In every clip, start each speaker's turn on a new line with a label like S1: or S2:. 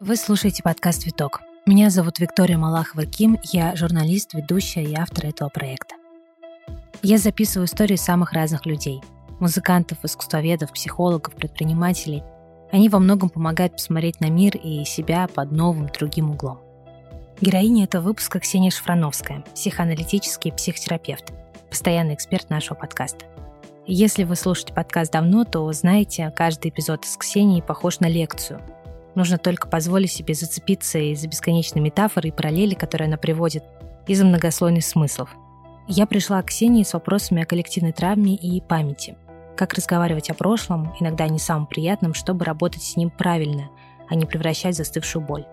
S1: Вы слушаете подкаст «Виток». Меня зовут Виктория Малахова-Ким, я журналист, ведущая и автор этого проекта. Я записываю истории самых разных людей – музыкантов, искусствоведов, психологов, предпринимателей. Они во многом помогают посмотреть на мир и себя под новым, другим углом. Героиня этого выпуска Ксения Шфрановская, психоаналитический психотерапевт, постоянный эксперт нашего подкаста. Если вы слушаете подкаст давно, то знаете, каждый эпизод с Ксенией похож на лекцию – Нужно только позволить себе зацепиться из-за бесконечной метафоры и параллели, которые она приводит, из-за многослойных смыслов. Я пришла к Ксении с вопросами о коллективной травме и памяти. Как разговаривать о прошлом, иногда не самым приятным, чтобы работать с ним правильно, а не превращать застывшую боль.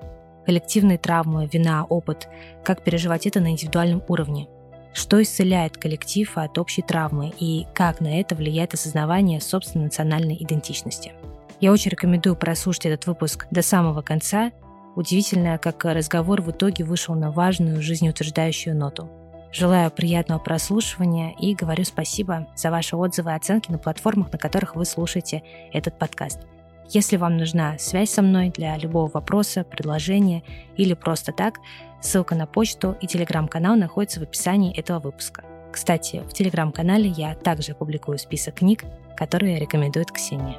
S1: Коллективные травмы, вина, опыт, как переживать это на индивидуальном уровне. Что исцеляет коллектив от общей травмы и как на это влияет осознавание собственной национальной идентичности. Я очень рекомендую прослушать этот выпуск до самого конца. Удивительно, как разговор в итоге вышел на важную жизнеутверждающую ноту. Желаю приятного прослушивания и говорю спасибо за ваши отзывы и оценки на платформах, на которых вы слушаете этот подкаст. Если вам нужна связь со мной для любого вопроса, предложения или просто так, ссылка на почту и телеграм-канал находится в описании этого выпуска. Кстати, в телеграм-канале я также публикую список книг, которые рекомендует Ксения.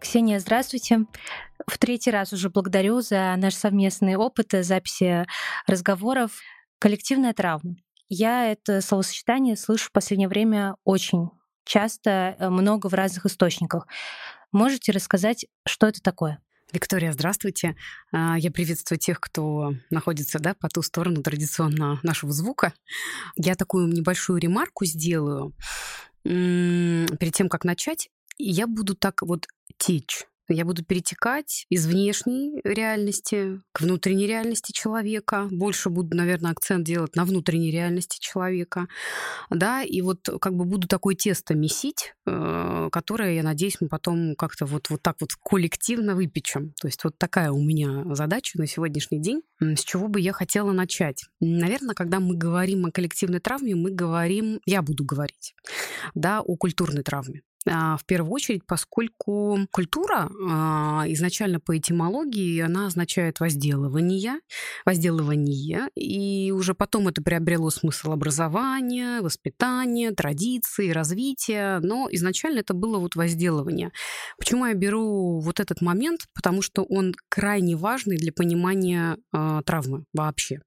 S1: Ксения, здравствуйте. В третий раз уже благодарю за наш совместный опыт записи разговоров. Коллективная травма. Я это словосочетание слышу в последнее время очень часто, э, много в разных источниках. Можете рассказать, что это такое?
S2: Виктория, здравствуйте. А, я приветствую тех, кто находится да, по ту сторону традиционно нашего звука. Я такую небольшую ремарку сделаю. Перед тем, как начать, я буду так вот течь. Я буду перетекать из внешней реальности к внутренней реальности человека. Больше буду, наверное, акцент делать на внутренней реальности человека. Да, и вот как бы буду такое тесто месить, э, которое, я надеюсь, мы потом как-то вот, вот так вот коллективно выпечем. То есть вот такая у меня задача на сегодняшний день. С чего бы я хотела начать? Наверное, когда мы говорим о коллективной травме, мы говорим, я буду говорить, да, о культурной травме. А, в первую очередь, поскольку культура а, изначально по этимологии, она означает возделывание, возделывание, и уже потом это приобрело смысл образования, воспитания, традиции, развития, но изначально это было вот возделывание. Почему я беру вот этот момент? Потому что он крайне важный для понимания э, травмы вообще.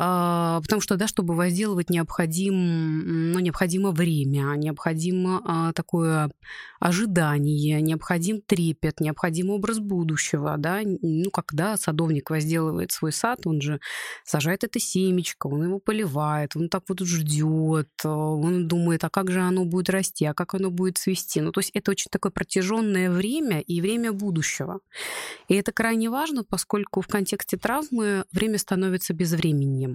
S2: А, потому что, да, чтобы возделывать необходим, ну, необходимо время, необходимо а, такое ожидание, необходим трепет, необходим образ будущего, да, ну, когда садовник возделывает свой сад, он же сажает это семечко, он его поливает, он так вот ждет, он думает, а как же оно будет расти, а как оно будет цвести, ну, то есть это очень такое протяженное время и время будущего. И это крайне важно, поскольку в контексте травмы время становится безвременем.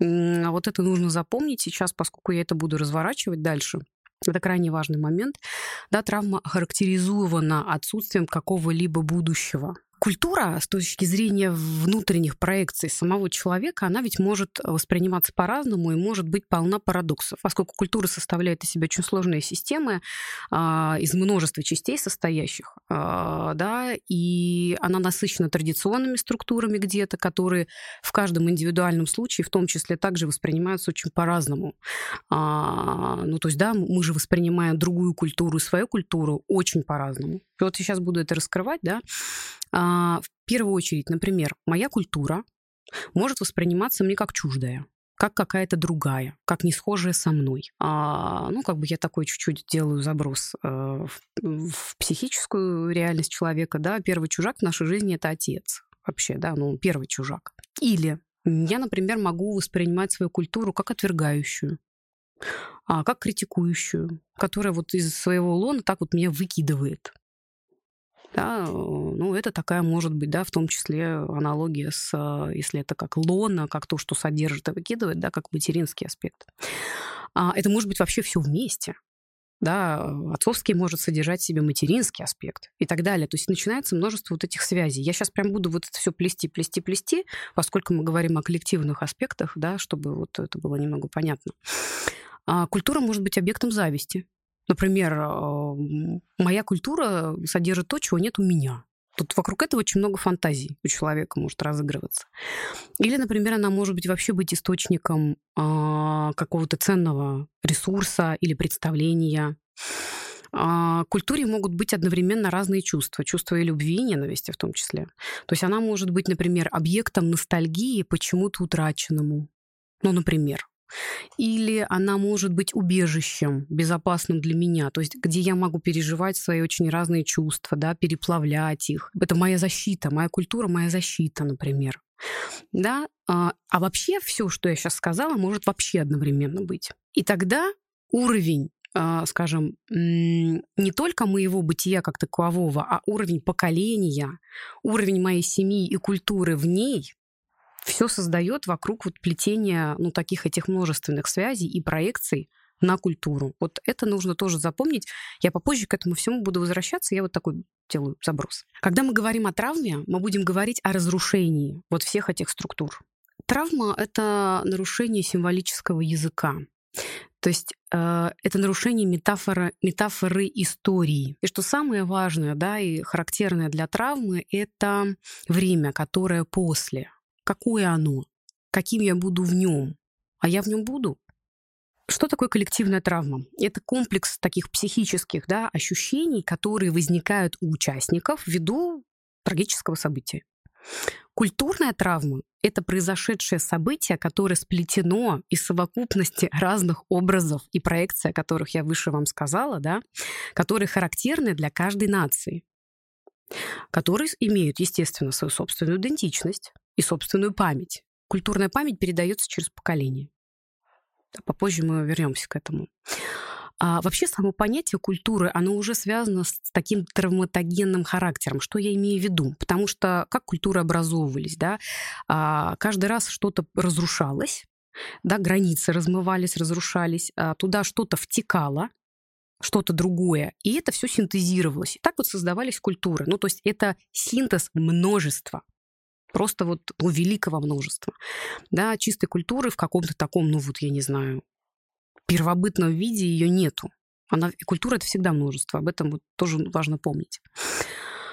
S2: А вот это нужно запомнить сейчас, поскольку я это буду разворачивать дальше. Это крайне важный момент. Да, травма характеризована отсутствием какого-либо будущего культура с точки зрения внутренних проекций самого человека, она ведь может восприниматься по-разному и может быть полна парадоксов, поскольку культура составляет из себя очень сложные системы а, из множества частей состоящих, а, да, и она насыщена традиционными структурами где-то, которые в каждом индивидуальном случае в том числе также воспринимаются очень по-разному. А, ну, то есть, да, мы же воспринимаем другую культуру свою культуру очень по-разному. Вот я сейчас буду это раскрывать, да, а, в первую очередь, например, моя культура может восприниматься мне как чуждая как какая-то другая, как не схожая со мной. А, ну, как бы я такой чуть-чуть делаю заброс э, в, в психическую реальность человека, да, первый чужак в нашей жизни — это отец вообще, да, ну, первый чужак. Или я, например, могу воспринимать свою культуру как отвергающую, а, как критикующую, которая вот из своего лона так вот меня выкидывает да, ну, это такая может быть, да, в том числе аналогия с, если это как лона, как то, что содержит и выкидывает, да, как материнский аспект. А это может быть вообще все вместе. да, отцовский может содержать в себе материнский аспект и так далее. То есть начинается множество вот этих связей. Я сейчас прям буду вот это все плести, плести, плести, поскольку мы говорим о коллективных аспектах, да, чтобы вот это было немного понятно. А культура может быть объектом зависти. Например, а, моя культура содержит то, чего нет у меня. Тут вокруг этого очень много фантазий у человека может разыгрываться. Или, например, она может быть вообще быть источником э, какого-то ценного ресурса или представления. Э, культуре могут быть одновременно разные чувства. Чувства и любви, и ненависти в том числе. То есть она может быть, например, объектом ностальгии почему-то утраченному. Ну, например, или она может быть убежищем, безопасным для меня, то есть где я могу переживать свои очень разные чувства, да, переплавлять их. Это моя защита, моя культура, моя защита, например. Да? А, а вообще все, что я сейчас сказала, может вообще одновременно быть. И тогда уровень а, скажем, не только моего бытия как такового, а уровень поколения, уровень моей семьи и культуры в ней все создает вокруг вот плетения ну, таких этих множественных связей и проекций на культуру. Вот это нужно тоже запомнить. Я попозже к этому всему буду возвращаться. Я вот такой делаю заброс. Когда мы говорим о травме, мы будем говорить о разрушении вот всех этих структур. Травма — это нарушение символического языка. То есть э, это нарушение метафоры, метафоры истории. И что самое важное да, и характерное для травмы — это время, которое после какое оно, каким я буду в нем, а я в нем буду. Что такое коллективная травма? Это комплекс таких психических да, ощущений, которые возникают у участников ввиду трагического события. Культурная травма — это произошедшее событие, которое сплетено из совокупности разных образов и проекций, о которых я выше вам сказала, да, которые характерны для каждой нации, которые имеют, естественно, свою собственную идентичность, и собственную память. Культурная память передается через поколение. Попозже мы вернемся к этому. А вообще само понятие культуры, оно уже связано с таким травматогенным характером. Что я имею в виду? Потому что как культуры образовывались, да? А, каждый раз что-то разрушалось, да, границы размывались, разрушались, а туда что-то втекало, что-то другое, и это все синтезировалось. И так вот создавались культуры. Ну, то есть это синтез множества просто вот у великого множества. Да, чистой культуры в каком-то таком, ну вот я не знаю, первобытном виде ее нету. Она, культура — это всегда множество, об этом вот тоже важно помнить.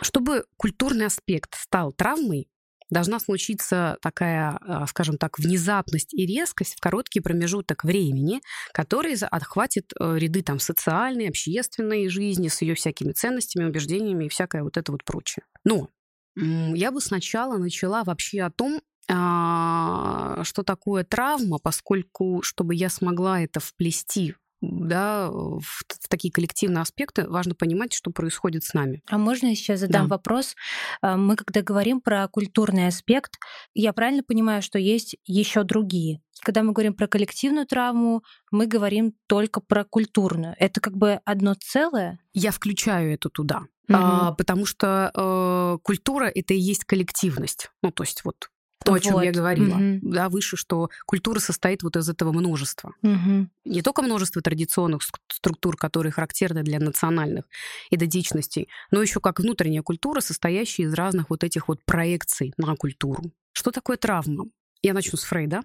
S2: Чтобы культурный аспект стал травмой, должна случиться такая, а, скажем так, внезапность и резкость в короткий промежуток времени, который отхватит э, ряды там социальной, общественной жизни с ее всякими ценностями, убеждениями и всякое вот это вот прочее. Но я бы сначала начала вообще о том, а, что такое травма, поскольку, чтобы я смогла это вплести да, в, в такие коллективные аспекты, важно понимать, что происходит с нами.
S1: А можно я сейчас задам да. вопрос? А, мы, когда говорим про культурный аспект, я правильно понимаю, что есть еще другие? Когда мы говорим про коллективную травму, мы говорим только про культурную. Это как бы одно целое?
S2: Я включаю это туда. Угу. А, потому что э, культура это и есть коллективность. Ну, то есть вот то, о чем вот. я говорила, угу. да, выше, что культура состоит вот из этого множества. Угу. Не только множество традиционных структур, которые характерны для национальных идентичностей, но еще как внутренняя культура, состоящая из разных вот этих вот проекций на культуру. Что такое травма? Я начну с Фрейда,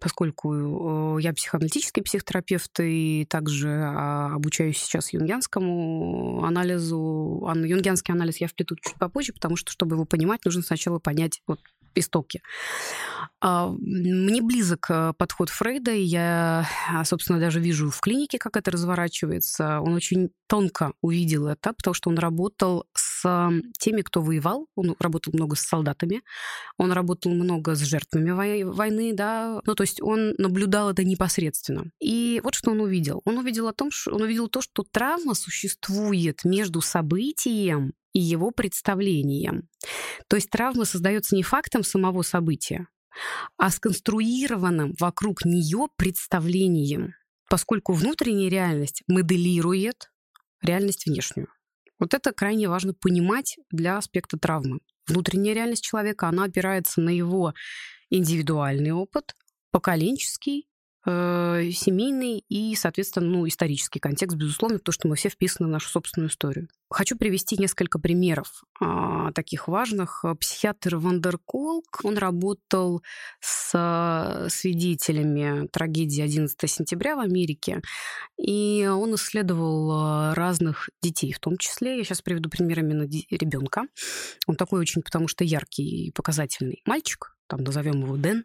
S2: поскольку э, я психоаналитический психотерапевт и также а, обучаюсь сейчас юнгианскому анализу. А юнгианский анализ я вплету чуть попозже, потому что, чтобы его понимать, нужно сначала понять вот истоки. А, мне близок э, подход Фрейда, и я, собственно, даже вижу в клинике, как это разворачивается. Он очень тонко увидел это, потому что он работал с теми, кто воевал. Он работал много с солдатами, он работал много с жертвами войны, да. Ну, то есть он наблюдал это непосредственно. И вот что он увидел. Он увидел о том, что он увидел то, что травма существует между событием и его представлением. То есть травма создается не фактом самого события, а сконструированным вокруг нее представлением, поскольку внутренняя реальность моделирует реальность внешнюю. Вот это крайне важно понимать для аспекта травмы. Внутренняя реальность человека, она опирается на его индивидуальный опыт, поколенческий э, семейный и, соответственно, ну, исторический контекст, безусловно, потому что мы все вписаны в нашу собственную историю. Хочу привести несколько примеров а, таких важных. Психиатр Вандерколк, он работал с свидетелями трагедии 11 сентября в Америке, и он исследовал а, разных детей, в том числе, я сейчас приведу пример именно ребенка. Он такой очень, потому что яркий и показательный мальчик, там назовем его Дэн.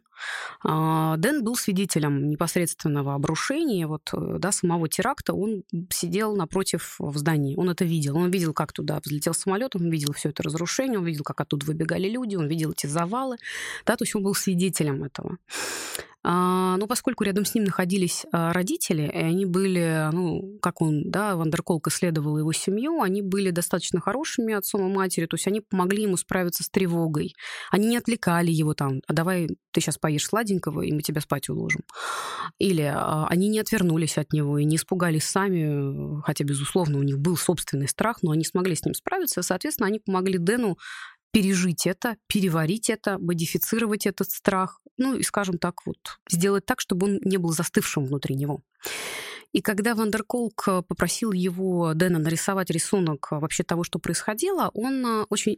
S2: А, Дэн был свидетелем непосредственного обрушения, вот, э, да, самого теракта. Он сидел напротив в здании, он это видел. Он видел, как туда взлетел самолет, он видел все это разрушение, он видел, как оттуда выбегали люди, он видел эти завалы, да, то есть он был свидетелем этого. А, но поскольку рядом с ним находились а, родители, и они были, ну, как он, да, Вандерколк исследовал его семью, они были достаточно хорошими отцом и матерью, то есть они помогли ему справиться с тревогой. Они не отвлекали его там, а давай ты сейчас поешь сладенького, и мы тебя спать уложим. Или а, они не отвернулись от него и не испугались сами, хотя, безусловно, у них был собственный страх, но они смогли с ним справиться. Соответственно, они помогли Дэну пережить это, переварить это, модифицировать этот страх, ну и, скажем так, вот сделать так, чтобы он не был застывшим внутри него. И когда Вандерколк э, попросил его, Дэна, нарисовать рисунок э, вообще того, что происходило, он э, очень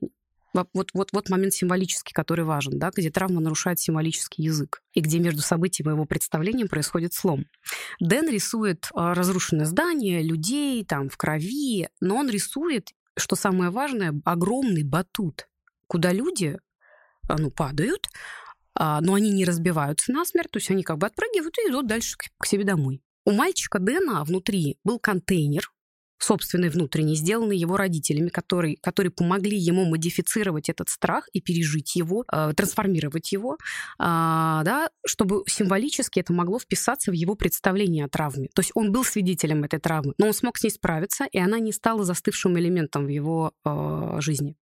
S2: вот, вот, вот момент символический, который важен, да, где травма нарушает символический язык, и где между событием и его представлением происходит слом. Дэн рисует разрушенное здание, людей там в крови, но он рисует, что самое важное, огромный батут, куда люди ну, падают, а, но они не разбиваются насмерть, то есть они как бы отпрыгивают и идут дальше к себе домой. У мальчика Дэна внутри был контейнер, собственный внутренний, сделанный его родителями, которые, которые помогли ему модифицировать этот страх и пережить его, э, трансформировать его, э, да, чтобы символически это могло вписаться в его представление о травме. То есть он был свидетелем этой травмы, но он смог с ней справиться, и она не стала застывшим элементом в его э, жизни.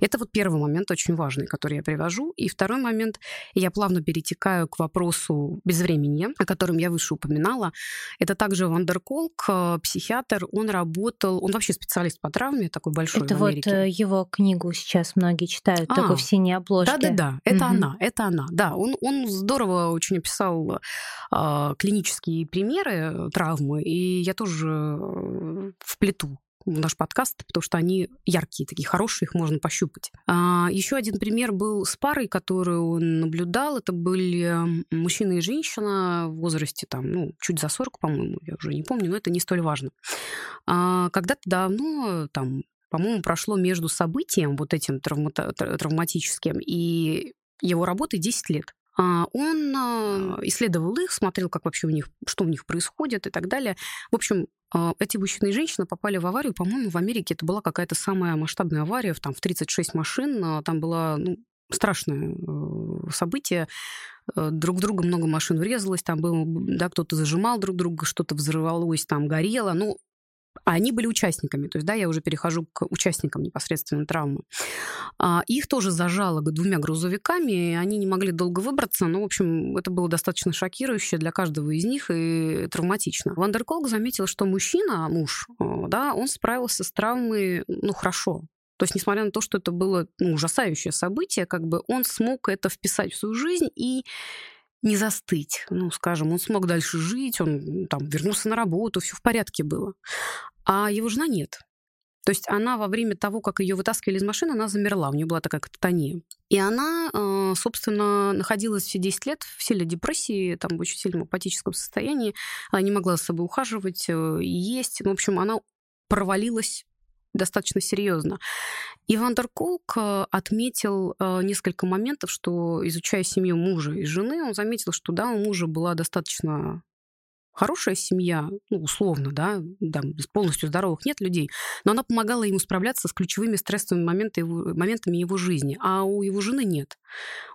S2: Это вот первый момент очень важный, который я привожу. И второй момент, я плавно перетекаю к вопросу безвременья, о котором я выше упоминала. Это также Вандерколк, э, психиатр, он работал, он вообще специалист по травме, такой большой
S1: Это
S2: в Америке.
S1: вот э, его книгу сейчас многие читают, а, такой в синей обложке.
S2: Да-да-да, это угу. она, это она. Да, он, он здорово очень описал э, клинические примеры травмы, и я тоже э, вплету в наш подкаст, потому что они яркие, такие хорошие, их можно пощупать. А, еще один пример был с парой, которую он наблюдал. Это были мужчина и женщина в возрасте там, ну, чуть за 40, по-моему, я уже не помню, но это не столь важно. А, когда-то давно, там, по-моему, прошло между событием вот этим травмата- травматическим и его работой 10 лет. А, он а, исследовал их, смотрел, как вообще у них, что у них происходит и так далее. В общем, а, эти мужчина и женщина попали в аварию, по-моему, в Америке это была какая-то самая масштабная авария, там в 36 машин, там было ну, страшное э, событие. Э, друг друга много машин врезалось, там был, да, кто-то зажимал друг друга, что-то взрывалось, там горело. Ну, а они были участниками, то есть, да, я уже перехожу к участникам непосредственно травмы. А, их тоже зажало двумя грузовиками, и они не могли долго выбраться, но, в общем, это было достаточно шокирующе для каждого из них и травматично. Вандерколк заметил, что мужчина, муж, э, да, он справился с травмой, ну, хорошо, то есть, несмотря на то, что это было ну, ужасающее событие, как бы он смог это вписать в свою жизнь и не застыть. Ну, скажем, он смог дальше жить, он там вернулся на работу, все в порядке было. А его жена нет. То есть она во время того, как ее вытаскивали из машины, она замерла, у нее была такая кататония. И она, э, собственно, находилась все 10 лет в силе депрессии, там в очень сильном апатическом состоянии, она не могла за собой ухаживать, э, есть. Ну, в общем, она провалилась достаточно серьезно. И Вандерколк э, отметил э, несколько моментов, что, изучая семью мужа и жены, он заметил, что да, у мужа была достаточно хорошая семья, ну, условно, да, да, полностью здоровых нет людей, но она помогала ему справляться с ключевыми стрессовыми моментами, моментами его жизни, а у его жены нет.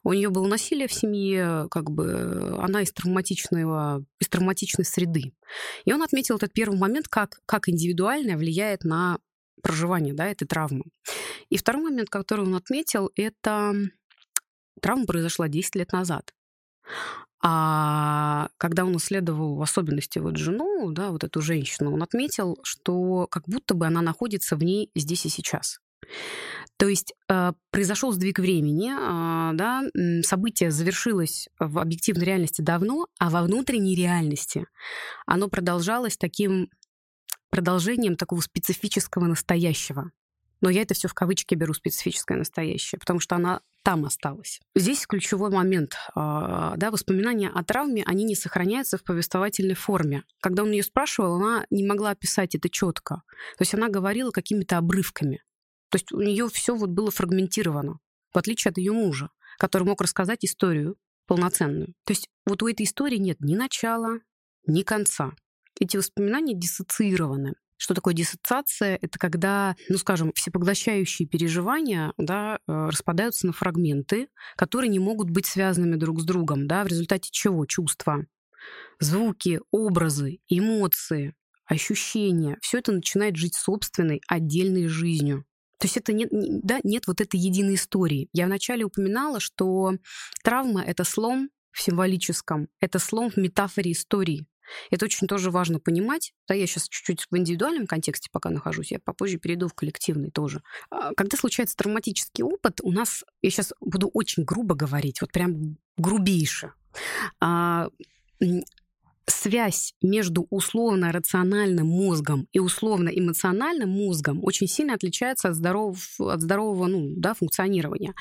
S2: У нее было насилие в семье, как бы она из травматичного, из травматичной среды. И он отметил этот первый момент, как, как индивидуальное влияет на проживания да, этой травмы. И второй момент, который он отметил, это травма произошла 10 лет назад. А когда он исследовал в особенности вот жену, да, вот эту женщину, он отметил, что как будто бы она находится в ней здесь и сейчас. То есть э, произошел сдвиг времени, э, да, событие завершилось в объективной реальности давно, а во внутренней реальности оно продолжалось таким продолжением такого специфического настоящего. Но я это все в кавычки беру специфическое настоящее, потому что она там осталась. Здесь ключевой момент. А, да, воспоминания о травме, они не сохраняются в повествовательной форме. Когда он ее спрашивал, она не могла описать это четко. То есть она говорила какими-то обрывками. То есть у нее все вот было фрагментировано, в отличие от ее мужа, который мог рассказать историю полноценную. То есть вот у этой истории нет ни начала, ни конца. Эти воспоминания диссоциированы. Что такое диссоциация? Это когда, ну, скажем, всепоглощающие переживания да, э, распадаются на фрагменты, которые не могут быть связанными друг с другом, да, в результате чего чувства, звуки, образы, эмоции, ощущения, все это начинает жить собственной отдельной жизнью. То есть это нет, да, нет вот этой единой истории. Я вначале упоминала, что травма — это слом в символическом, это слом в метафоре истории. Это очень тоже важно понимать. Да, я сейчас чуть-чуть в индивидуальном контексте пока нахожусь, я попозже перейду в коллективный тоже. А, когда случается травматический опыт, у нас, я сейчас буду очень грубо говорить, вот прям грубейше, а, связь между условно-рациональным мозгом и условно-эмоциональным мозгом очень сильно отличается от, здоров, от здорового ну, да, функционирования.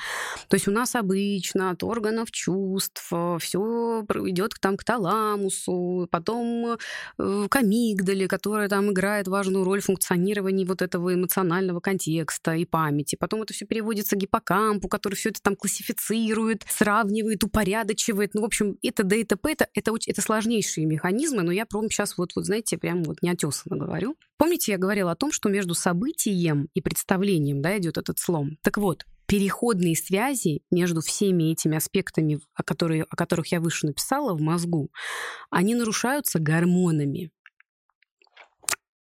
S2: То есть у нас обычно от органов чувств э, все идет там к таламусу, потом э, к амигдале, которая там играет важную роль в функционировании вот этого эмоционального контекста и памяти. Потом это все переводится к гиппокампу, который все это там классифицирует, сравнивает, упорядочивает. Ну, в общем, и т.д. и т.п. Это, это, это сложнейшие механизмы, но я прям сейчас вот, вот знаете, прям вот неотесанно говорю. Помните, я говорила о том, что между событием и представлением да, идет этот слом? Так вот, переходные связи между всеми этими аспектами, о, которые, о которых я выше написала в мозгу, они нарушаются гормонами.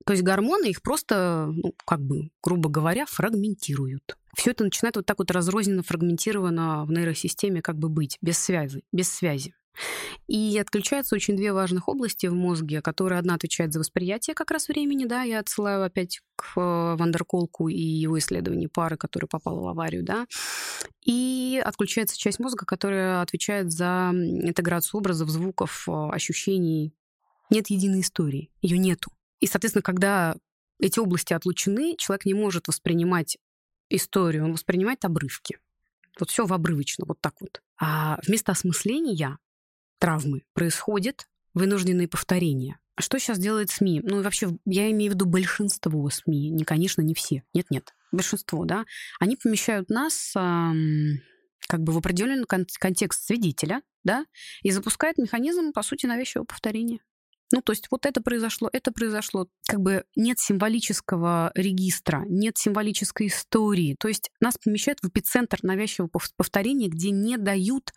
S2: То есть гормоны их просто, ну, как бы, грубо говоря, фрагментируют. Все это начинает вот так вот разрозненно, фрагментировано в нейросистеме как бы быть, без связи, без связи. И отключаются очень две важных области в мозге, которые одна отвечает за восприятие как раз времени, да, я отсылаю опять к э, Вандерколку и его исследованию пары, которая попала в аварию, да, и отключается часть мозга, которая отвечает за интеграцию образов, звуков, э, ощущений. Нет единой истории, ее нету. И, соответственно, когда эти области отлучены, человек не может воспринимать историю, он воспринимает обрывки. Вот все в обрывочно, вот так вот. А вместо осмысления травмы происходит вынужденные повторения. А что сейчас делает СМИ? Ну, вообще, я имею в виду большинство СМИ, не, конечно, не все. Нет-нет, большинство, да. Они помещают нас эм, как бы в определенный кон- контекст свидетеля, да, и запускают механизм, по сути, навязчивого повторения. Ну, то есть вот это произошло, это произошло. Как бы нет символического регистра, нет символической истории. То есть нас помещают в эпицентр навязчивого повторения, где не дают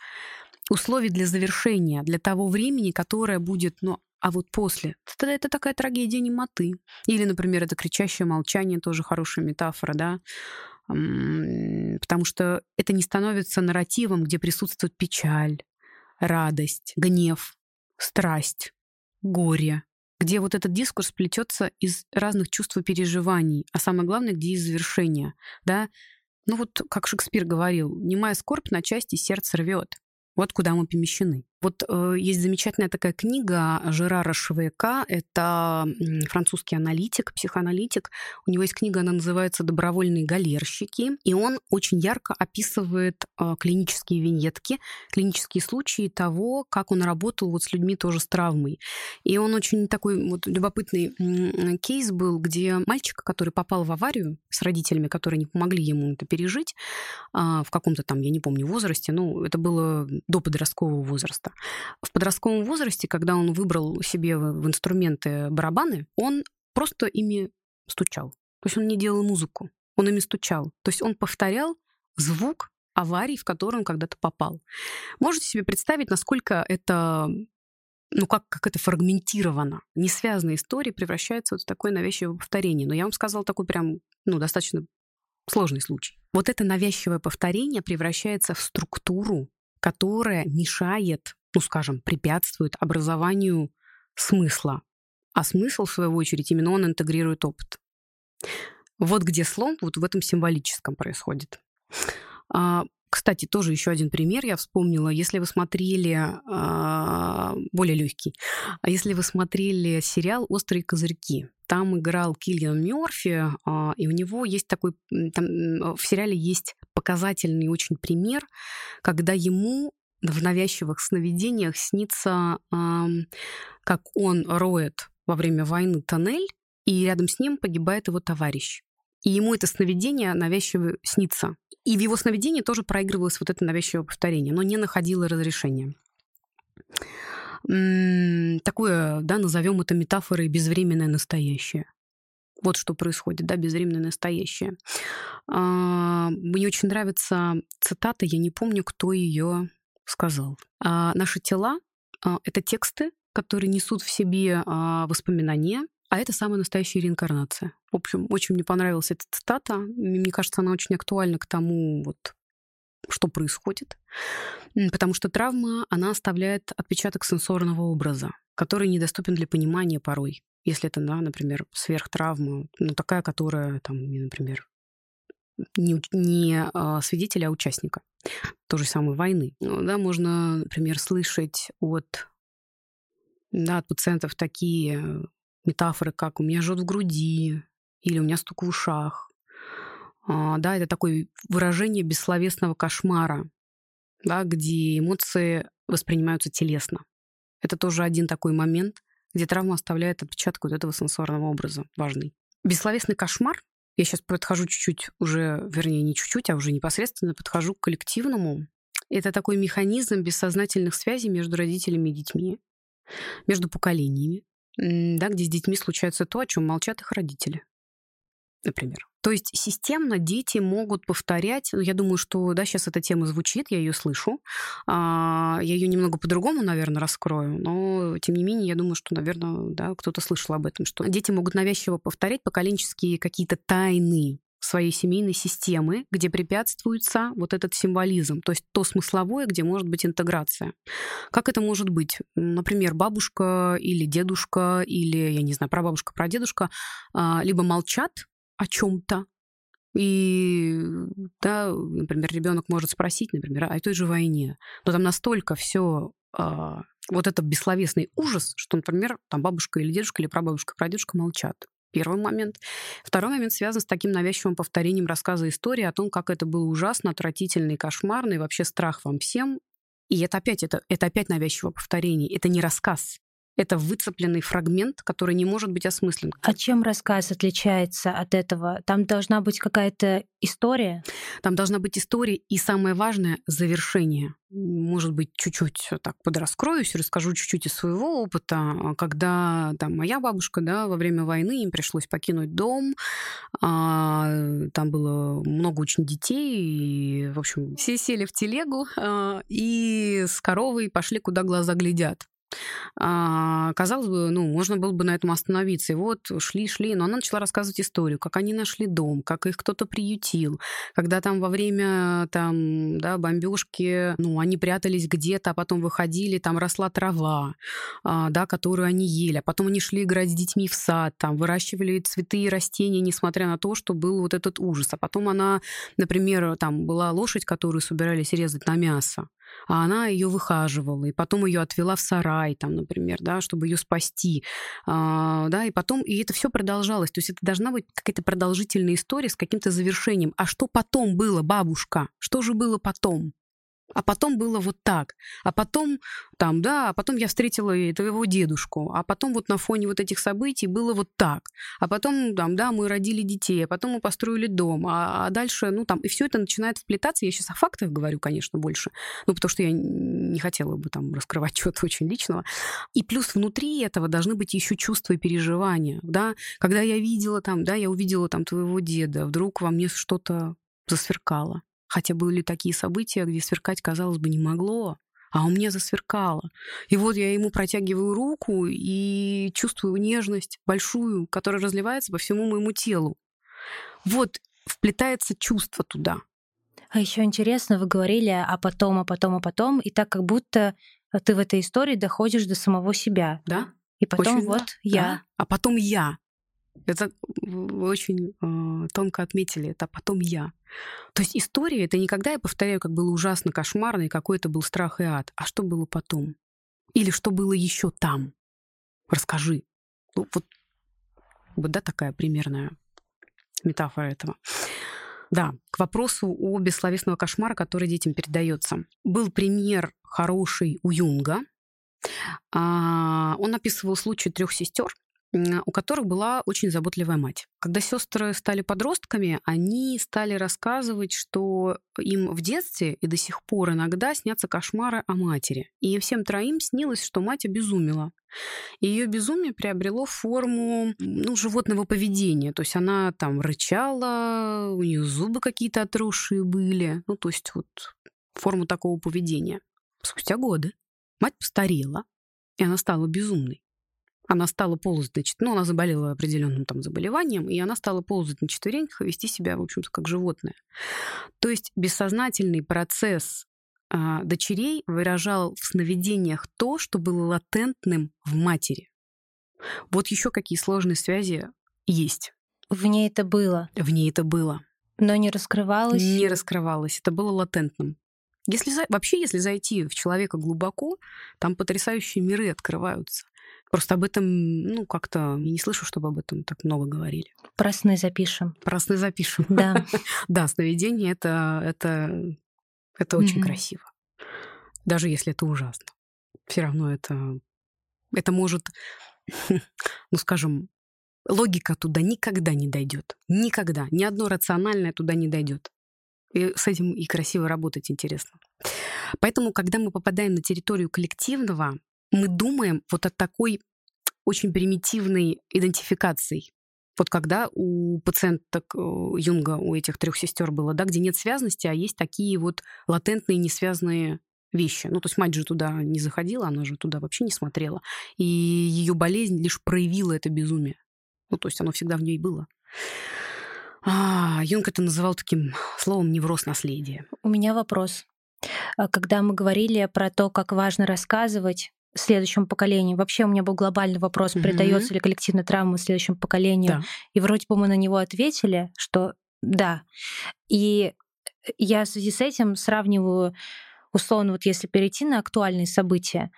S2: условий для завершения, для того времени, которое будет, ну, а вот после. Тогда это такая трагедия немоты. Или, например, это кричащее молчание, тоже хорошая метафора, да, потому что это не становится нарративом, где присутствует печаль, радость, гнев, страсть, горе, где вот этот дискурс плетется из разных чувств и переживаний, а самое главное, где из завершения, да. Ну вот, как Шекспир говорил, немая скорбь на части сердце рвет. Вот куда мы помещены. Вот э, есть замечательная такая книга Жерара Швейка. Это французский аналитик, психоаналитик. У него есть книга, она называется «Добровольные галерщики». И он очень ярко описывает э, клинические виньетки, клинические случаи того, как он работал вот с людьми тоже с травмой. И он очень такой вот любопытный кейс был, где мальчик, который попал в аварию с родителями, которые не помогли ему это пережить, э, в каком-то там, я не помню, возрасте, ну, это было до подросткового возраста. В подростковом возрасте, когда он выбрал себе в инструменты барабаны, он просто ими стучал. То есть он не делал музыку, он ими стучал. То есть он повторял звук аварии, в которую он когда-то попал. Можете себе представить, насколько это ну, как, как это фрагментировано. Несвязанные истории превращаются вот в такое навязчивое повторение. Но я вам сказала такой прям, ну, достаточно сложный случай. Вот это навязчивое повторение превращается в структуру, которая мешает, ну, скажем, препятствует образованию смысла. А смысл, в свою очередь, именно он интегрирует опыт. Вот где слом, вот в этом символическом происходит. А, кстати, тоже еще один пример я вспомнила. Если вы смотрели а, более легкий, а если вы смотрели сериал Острые козырьки, там играл Киллиан Мерфи, и у него есть такой там, в сериале есть показательный очень пример, когда ему в навязчивых сновидениях снится, как он роет во время войны тоннель, и рядом с ним погибает его товарищ. И ему это сновидение навязчиво снится. И в его сновидении тоже проигрывалось вот это навязчивое повторение, но не находило разрешения. Такое, да, назовем это метафорой безвременное настоящее. Вот что происходит, да, безвременное настоящее. А, мне очень нравится цитата, я не помню, кто ее сказал. А, Наши тела а, — это тексты, которые несут в себе воспоминания, а это самая настоящая реинкарнация. В общем, очень мне понравилась эта цитата. Мне кажется, она очень актуальна к тому, вот, что происходит. Потому что травма, она оставляет отпечаток сенсорного образа, который недоступен для понимания порой. Если это, да, например, сверхтравма, ну, такая, которая, там, например, не, не а, свидетеля, а участника той же самой войны. Ну, да, можно, например, слышать от, да, от пациентов такие метафоры, как «у меня жжет в груди» или «у меня стук в ушах». А, да, это такое выражение бессловесного кошмара, да, где эмоции воспринимаются телесно. Это тоже один такой момент, где травма оставляет отпечаток вот этого сенсорного образа важный. Бессловесный кошмар, я сейчас подхожу чуть-чуть уже, вернее, не чуть-чуть, а уже непосредственно подхожу к коллективному. Это такой механизм бессознательных связей между родителями и детьми, между поколениями, да, где с детьми случается то, о чем молчат их родители, например. То есть системно дети могут повторять, ну, я думаю, что, да, сейчас эта тема звучит, я ее слышу, а, я ее немного по-другому, наверное, раскрою, но, тем не менее, я думаю, что, наверное, да, кто-то слышал об этом, что дети могут навязчиво повторять поколенческие какие-то тайны своей семейной системы, где препятствуется вот этот символизм, то есть то смысловое, где может быть интеграция. Как это может быть? Например, бабушка или дедушка, или, я не знаю, прабабушка, прадедушка, а, либо молчат о чем-то, и, да, например, ребенок может спросить, например, о той же войне, но там настолько все а, вот это бессловесный ужас, что, например, там бабушка или дедушка или прабабушка, прадедушка молчат. Первый момент. Второй момент связан с таким навязчивым повторением рассказа истории о том, как это было ужасно, отвратительно и кошмарно, и вообще страх вам всем. И это опять, это, это опять навязчивое повторение. Это не рассказ. Это выцепленный фрагмент, который не может быть осмыслен.
S1: А чем рассказ отличается от этого? Там должна быть какая-то история?
S2: Там должна быть история и, самое важное, завершение. Может быть, чуть-чуть так подраскроюсь, расскажу чуть-чуть из своего опыта. Когда там моя бабушка, да, во время войны им пришлось покинуть дом, а, там было много очень детей, и, в общем, все сели в телегу а, и с коровой пошли, куда глаза глядят. А, казалось бы, ну, можно было бы на этом остановиться. И вот шли, шли, но она начала рассказывать историю, как они нашли дом, как их кто-то приютил, когда там во время там, да, бомбежки, ну, они прятались где-то, а потом выходили, там росла трава, а, да, которую они ели, а потом они шли играть с детьми в сад, там выращивали цветы и растения, несмотря на то, что был вот этот ужас. А потом она, например, там была лошадь, которую собирались резать на мясо а она ее выхаживала, и потом ее отвела в сарай, там, например, да, чтобы ее спасти, а, да, и потом, и это все продолжалось, то есть это должна быть какая-то продолжительная история с каким-то завершением. А что потом было, бабушка? Что же было потом? А потом было вот так. А потом, там, да, а потом я встретила твоего дедушку. А потом вот на фоне вот этих событий было вот так. А потом, там, да, мы родили детей. А потом мы построили дом. А, а дальше, ну, там, и все это начинает вплетаться. Я сейчас о фактах говорю, конечно, больше. Ну, потому что я не хотела бы там раскрывать чего-то очень личного. И плюс внутри этого должны быть еще чувства и переживания, да. Когда я видела там, да, я увидела там твоего деда, вдруг во мне что-то засверкало Хотя были такие события, где сверкать, казалось бы, не могло, а у меня засверкало. И вот я ему протягиваю руку и чувствую нежность большую, которая разливается по всему моему телу. Вот вплетается чувство туда.
S1: А еще интересно, вы говорили а потом, а потом, а потом, и так как будто ты в этой истории доходишь до самого себя.
S2: Да.
S1: И потом
S2: Очень,
S1: вот
S2: да.
S1: я.
S2: Да. А потом я. Это вы очень э, тонко отметили. Это потом я. То есть история это не когда я повторяю, как было ужасно, кошмарно, и какой это был страх и ад, а что было потом. Или что было еще там. Расскажи. Ну, вот, вот, да, такая примерная метафора этого. Да, к вопросу о бессловесного кошмара, который детям передается. Был пример хороший у Юнга. А, он описывал случай трех сестер, у которых была очень заботливая мать. Когда сестры стали подростками, они стали рассказывать, что им в детстве и до сих пор иногда снятся кошмары о матери. И всем троим снилось, что мать обезумела. Ее безумие приобрело форму ну, животного поведения. То есть она там рычала, у нее зубы какие-то отросшие были. Ну, то есть вот форму такого поведения. Спустя годы мать постарела, и она стала безумной она стала ползать, значит, ну, она заболела определенным там заболеванием, и она стала ползать на четвереньках и вести себя, в общем-то, как животное. То есть бессознательный процесс а, дочерей выражал в сновидениях то, что было латентным в матери. Вот еще какие сложные связи есть.
S1: В ней это было.
S2: В ней это было.
S1: Но не раскрывалось.
S2: Не раскрывалось. Это было латентным. Если вообще, если зайти в человека глубоко, там потрясающие миры открываются. Просто об этом, ну, как-то не слышу, чтобы об этом так много говорили.
S1: Про сны запишем.
S2: Про сны запишем.
S1: Да.
S2: да, сновидение это, это, это очень красиво. Даже если это ужасно. Все равно это, это может, ну, скажем, логика туда никогда не дойдет. Никогда. Ни одно рациональное туда не дойдет. И с этим и красиво работать интересно. Поэтому, когда мы попадаем на территорию коллективного, мы думаем вот о такой очень примитивной идентификации. Вот когда у пациенток э, Юнга, у этих трех сестер было, да, где нет связности, а есть такие вот латентные несвязанные вещи. Ну, то есть мать же туда не заходила, она же туда вообще не смотрела. И ее болезнь лишь проявила это безумие. Ну, то есть оно всегда в ней было. А, Юнг это называл таким словом невроз наследия.
S1: У меня вопрос. А когда мы говорили про то, как важно рассказывать, следующему поколению. Вообще у меня был глобальный вопрос, передается ли коллективная травма следующему поколению. Да. И вроде бы мы на него ответили, что да. И я в связи с этим сравниваю условно, вот если перейти на актуальные события,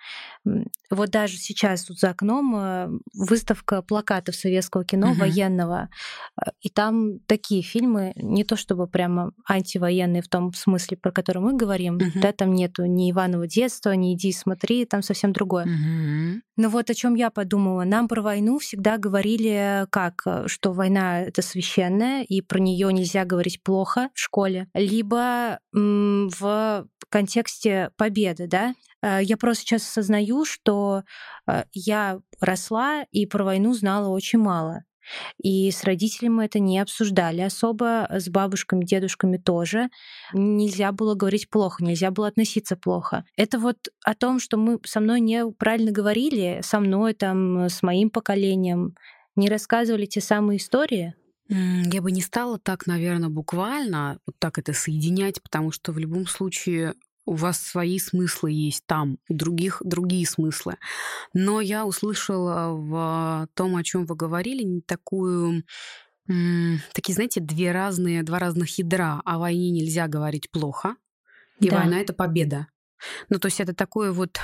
S1: вот даже сейчас тут за окном э, выставка плакатов советского кино угу. военного, э, и там такие фильмы, не то чтобы прямо антивоенные в том смысле, про который мы говорим, угу. да, там нету ни Иванова детства, ни иди смотри, там совсем другое. Угу. Но вот о чем я подумала, нам про войну всегда говорили как, э, что война это священная, и про нее нельзя говорить плохо в школе, либо в контексте победы, да, э, я просто сейчас осознаю, что э, я росла и про войну знала очень мало. И с родителями это не обсуждали особо, с бабушками, дедушками тоже. Нельзя было говорить плохо, нельзя было относиться плохо. Это вот о том, что мы со мной неправильно говорили, со мной, там, с моим поколением, не рассказывали те самые истории.
S2: Я бы не стала так, наверное, буквально вот так это соединять, потому что в любом случае у вас свои смыслы есть там, у других другие смыслы. Но я услышала в том, о чем вы говорили, такую такие, знаете, две разные, два разных ядра. О войне нельзя говорить плохо, и да. война это победа. Ну, то есть это такое вот,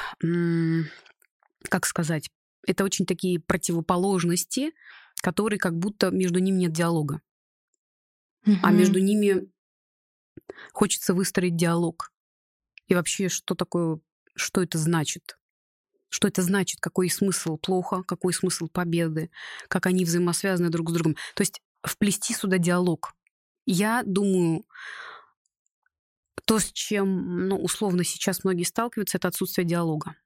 S2: как сказать, это очень такие противоположности, которые как будто между ними нет диалога. Угу. А между ними хочется выстроить диалог. И вообще, что такое, что это значит? Что это значит, какой смысл плохо, какой смысл победы, как они взаимосвязаны друг с другом. То есть вплести сюда диалог. Я думаю, то, с чем, ну, условно, сейчас многие сталкиваются, это отсутствие диалога.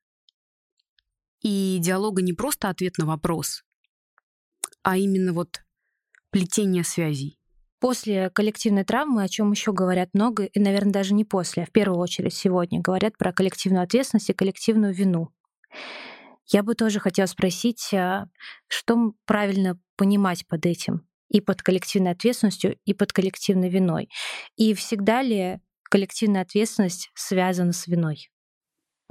S2: И диалога не просто ответ на вопрос, а именно вот плетение связей.
S1: После коллективной травмы, о чем еще говорят много, и, наверное, даже не после, а в первую очередь сегодня, говорят про коллективную ответственность и коллективную вину. Я бы тоже хотела спросить, а, что правильно понимать под этим? И под коллективной ответственностью, и под коллективной виной. И всегда ли коллективная ответственность связана с виной?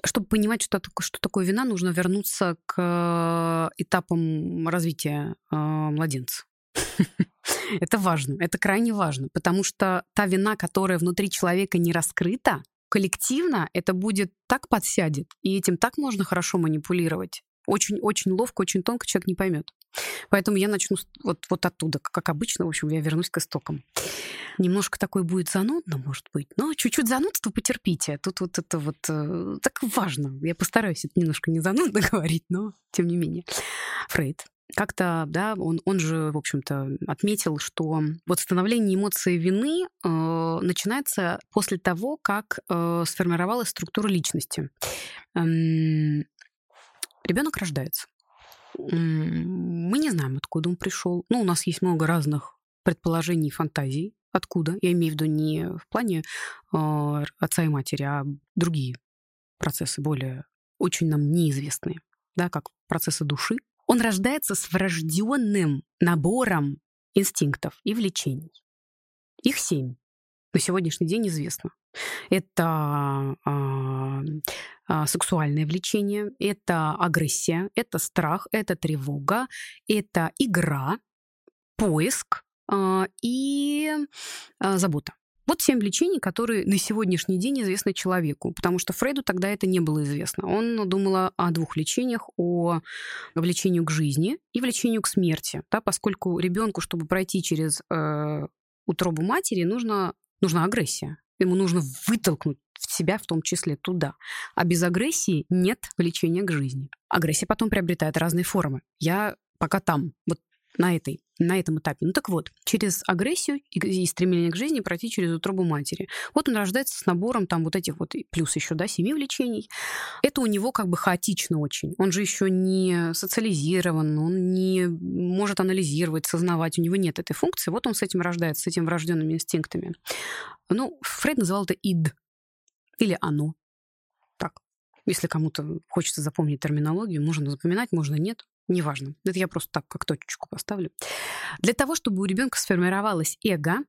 S2: Чтобы понимать, что, что такое вина, нужно вернуться к этапам развития э, младенца. Это важно, это крайне важно, потому что та вина, которая внутри человека не раскрыта, коллективно это будет так подсядет, и этим так можно хорошо манипулировать. Очень-очень ловко, очень тонко человек не поймет. Поэтому я начну вот, вот оттуда, как обычно, в общем, я вернусь к истокам. Немножко такой будет занудно, может быть, но чуть-чуть занудство потерпите. Тут вот это вот э, так важно. Я постараюсь это немножко не занудно говорить, но тем не менее. Фрейд как-то, да, он, он же, в общем-то, отметил, что вот становление эмоции вины э, начинается после того, как э, сформировалась структура личности. Эм, ребенок рождается. Мы не знаем, откуда он пришел. Ну, у нас есть много разных предположений и фантазий. Откуда? Я имею в виду не в плане э, отца и матери, а другие процессы, более очень нам неизвестные, да, как процессы души. Он рождается с врожденным набором инстинктов и влечений. Их семь. На сегодняшний день известно. Это а, а, сексуальное влечение, это агрессия, это страх, это тревога, это игра, поиск а, и а, забота. Вот семь влечений, которые на сегодняшний день известны человеку, потому что Фрейду тогда это не было известно. Он думал о двух влечениях, о влечению к жизни и влечению к смерти, да, поскольку ребенку, чтобы пройти через э, утробу матери, нужно, нужна агрессия. Ему нужно вытолкнуть себя в том числе туда. А без агрессии нет влечения к жизни. Агрессия потом приобретает разные формы. Я пока там. Вот на, этой, на этом этапе. Ну так вот, через агрессию и, и стремление к жизни пройти через утробу матери. Вот он рождается с набором там вот этих вот, плюс еще, да, семи влечений. Это у него как бы хаотично очень. Он же еще не социализирован, он не может анализировать, сознавать, у него нет этой функции. Вот он с этим рождается, с этими врожденными инстинктами. Ну, Фрейд называл это ид или оно. Так, если кому-то хочется запомнить терминологию, можно запоминать, можно нет. Неважно. Это я просто так как точечку поставлю. Для того, чтобы у ребенка сформировалось эго,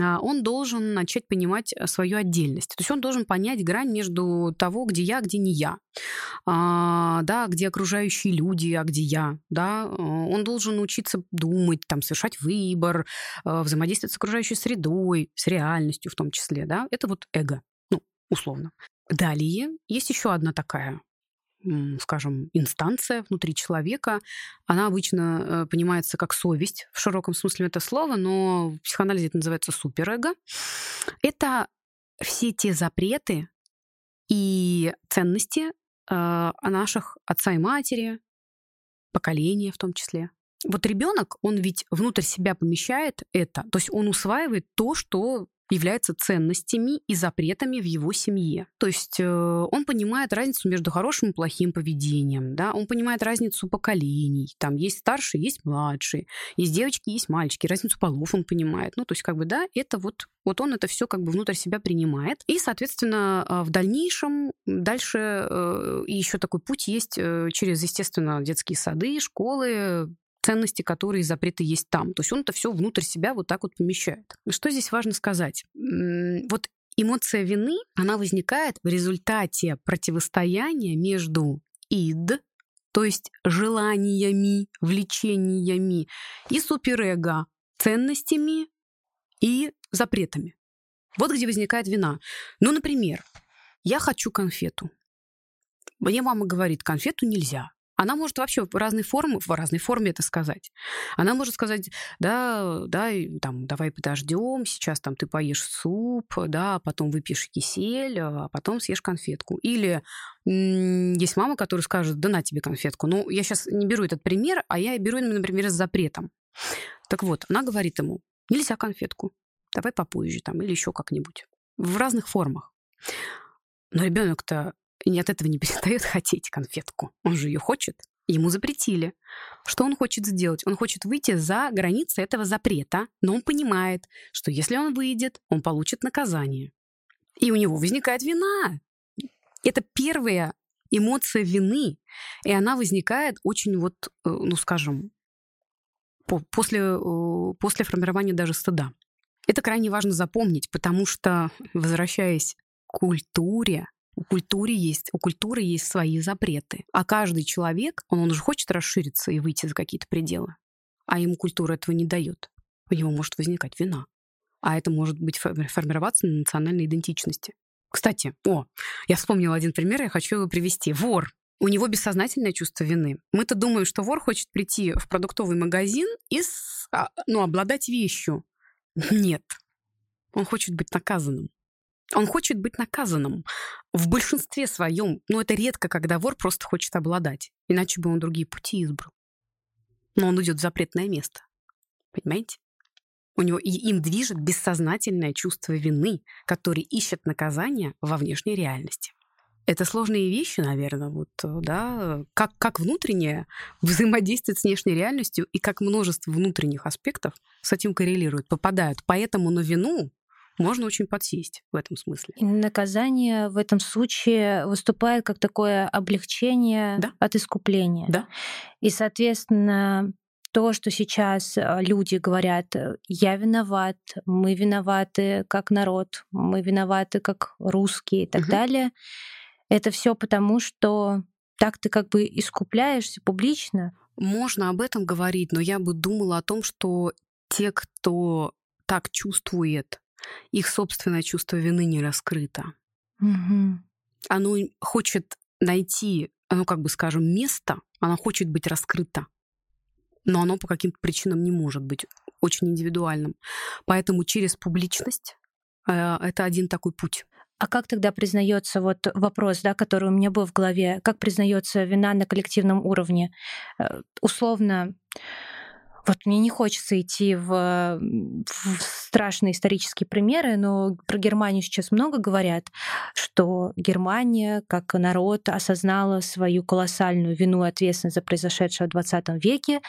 S2: а, он должен начать понимать э, свою отдельность. То есть он должен понять грань между того, где я, где не я, а, да, где окружающие люди, а где я. Да. Он должен научиться думать, там, совершать выбор, э, взаимодействовать с окружающей средой, с реальностью в том числе. Да. Это вот эго, ну, условно. Далее есть еще одна такая скажем, инстанция внутри человека. Она обычно э, понимается как совесть в широком смысле этого слова, но в психоанализе это называется суперэго. Это все те запреты и ценности э, наших отца и матери, поколения в том числе. Вот ребенок, он ведь внутрь себя помещает это, то есть он усваивает то, что является ценностями и запретами в его семье. То есть э, он понимает разницу между хорошим и плохим поведением, да, он понимает разницу поколений, там есть старшие, есть младшие, есть девочки, есть мальчики, разницу полов он понимает. Ну, то есть как бы, да, это вот, вот он это все как бы внутрь себя принимает. И, соответственно, э, в дальнейшем дальше э, еще такой путь есть через, естественно, детские сады, школы, ценности, которые запреты есть там. То есть он это все внутрь себя вот так вот помещает. Что здесь важно сказать? Вот эмоция вины, она возникает в результате противостояния между ид, то есть желаниями, влечениями, и суперэго, ценностями и запретами. Вот где возникает вина. Ну, например, я хочу конфету. Мне мама говорит, конфету нельзя. Она может вообще в разной форме, в разной форме это сказать. Она может сказать, да, да, там, давай подождем, сейчас там ты поешь суп, да, а потом выпьешь кисель, а потом съешь конфетку. Или есть мама, которая скажет, да на тебе конфетку. Ну, я сейчас не беру этот пример, а я беру, например, с запретом. Так вот, она говорит ему, нельзя конфетку, давай попозже там или еще как-нибудь. В разных формах. Но ребенок-то и от этого не перестает хотеть конфетку. Он же ее хочет. Ему запретили. Что он хочет сделать? Он хочет выйти за границы этого запрета, но он понимает, что если он выйдет, он получит наказание. И у него возникает вина. Это первая эмоция вины, и она возникает очень вот, э, ну скажем, после, э, после формирования даже стыда. Это крайне важно запомнить, потому что, возвращаясь к культуре, У культуры есть, у культуры есть свои запреты. А каждый человек, он, он уже хочет расшириться и выйти за какие-то пределы. А ему культура этого не дает. У него может возникать вина. А это может быть формироваться на национальной идентичности. Кстати, о, я вспомнила один пример, я хочу его привести. Вор. У него бессознательное чувство вины. Мы-то думаем, что вор хочет прийти в продуктовый магазин и а, ну, обладать вещью. Нет. Он хочет быть наказанным. Он хочет быть наказанным. В большинстве своем, но это редко, когда вор просто хочет обладать. Иначе бы он другие пути избрал. Но он идет в запретное место. Понимаете? У него и им движет бессознательное чувство вины, который ищет наказание во внешней реальности. Это сложные вещи, наверное, вот, да, как, как внутреннее взаимодействует с внешней реальностью и как множество внутренних аспектов с этим коррелируют, попадают. Поэтому на вину можно очень подсесть в этом смысле.
S1: И наказание в этом случае выступает как такое облегчение да. от искупления.
S2: Да.
S1: И, соответственно, то, что сейчас а, люди говорят, э, я виноват, мы виноваты как народ, мы виноваты как русские и так угу. далее, это все потому, что так ты как бы искупляешься публично.
S2: Можно об этом говорить, но я бы думала о том, что те, кто так чувствует, их собственное чувство вины не раскрыто.
S1: Угу.
S2: Оно хочет найти, ну как бы скажем, место, оно хочет быть раскрыто но оно по каким-то причинам не может быть очень индивидуальным. Поэтому через публичность э, это один такой путь.
S1: А как тогда признается вот вопрос, да, который у меня был в голове, как признается вина на коллективном уровне? Э, условно, вот мне не хочется идти в, в страшные исторические примеры, но про Германию сейчас много говорят, что Германия как народ осознала свою колоссальную вину и ответственность за произошедшее в 20 веке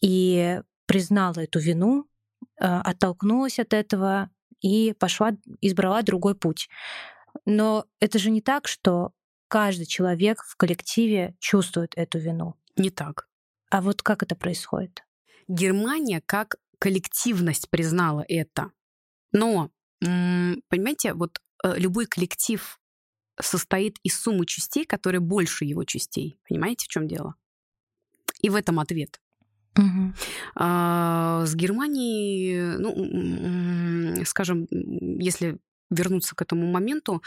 S1: и признала эту вину, э, оттолкнулась от этого и пошла, избрала другой путь. Но это же не так, что каждый человек в коллективе чувствует эту вину.
S2: Не так.
S1: А вот как это происходит?
S2: Германия как коллективность признала это. Но, понимаете, вот э, любой коллектив состоит из суммы частей, которые больше его частей. Понимаете, в чем дело? И в этом ответ.
S1: Угу.
S2: А, с Германией, ну, скажем, если вернуться к этому моменту,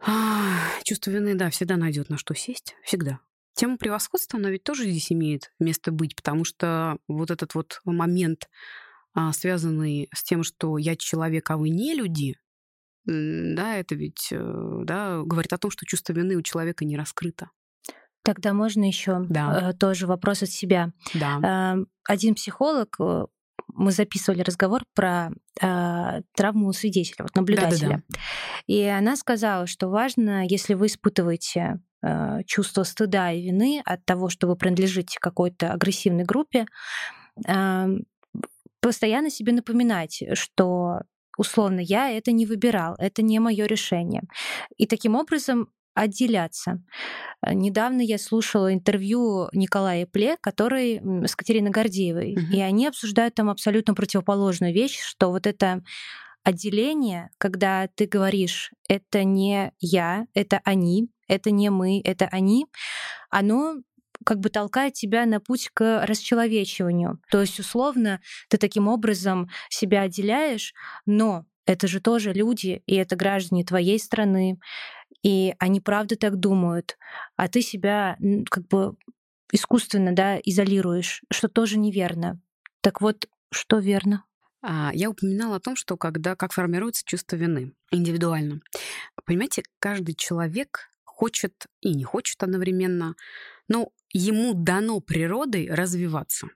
S2: а, чувство вины, да, всегда найдет на что сесть. Всегда. Тема превосходства, она ведь тоже здесь имеет место быть, потому что вот этот вот момент, а, связанный с тем, что я человек, а вы не люди, да, это ведь э, да, говорит о том, что чувство вины у человека не раскрыто.
S1: Тогда можно еще
S2: да.
S1: Э, тоже вопрос от себя.
S2: Да.
S1: Эм, один психолог, э, мы записывали разговор про травму свидетеля, вот наблюдателя. Да, да, да. И она сказала, что важно, если вы испытываете Э, чувство стыда и вины от того, что вы принадлежите какой-то агрессивной группе, эм, постоянно себе напоминать, что условно я это не выбирал, это не мое решение. И таким образом отделяться. Э, недавно я слушала интервью Николая Пле, который с Катериной Гордеевой, угу. и они обсуждают там абсолютно противоположную вещь, что вот это отделение, когда ты говоришь, это не я, это они, это не мы, это они, оно как бы толкает тебя на путь к расчеловечиванию. То есть, условно, ты таким образом себя отделяешь, но это же тоже люди, и это граждане твоей страны, и они правда так думают, а ты себя как бы искусственно да, изолируешь, что тоже неверно. Так вот, что верно?
S2: А, я упоминала о том, что когда как формируется чувство вины индивидуально. Понимаете, каждый человек хочет и не хочет одновременно, но ему дано природой развиваться.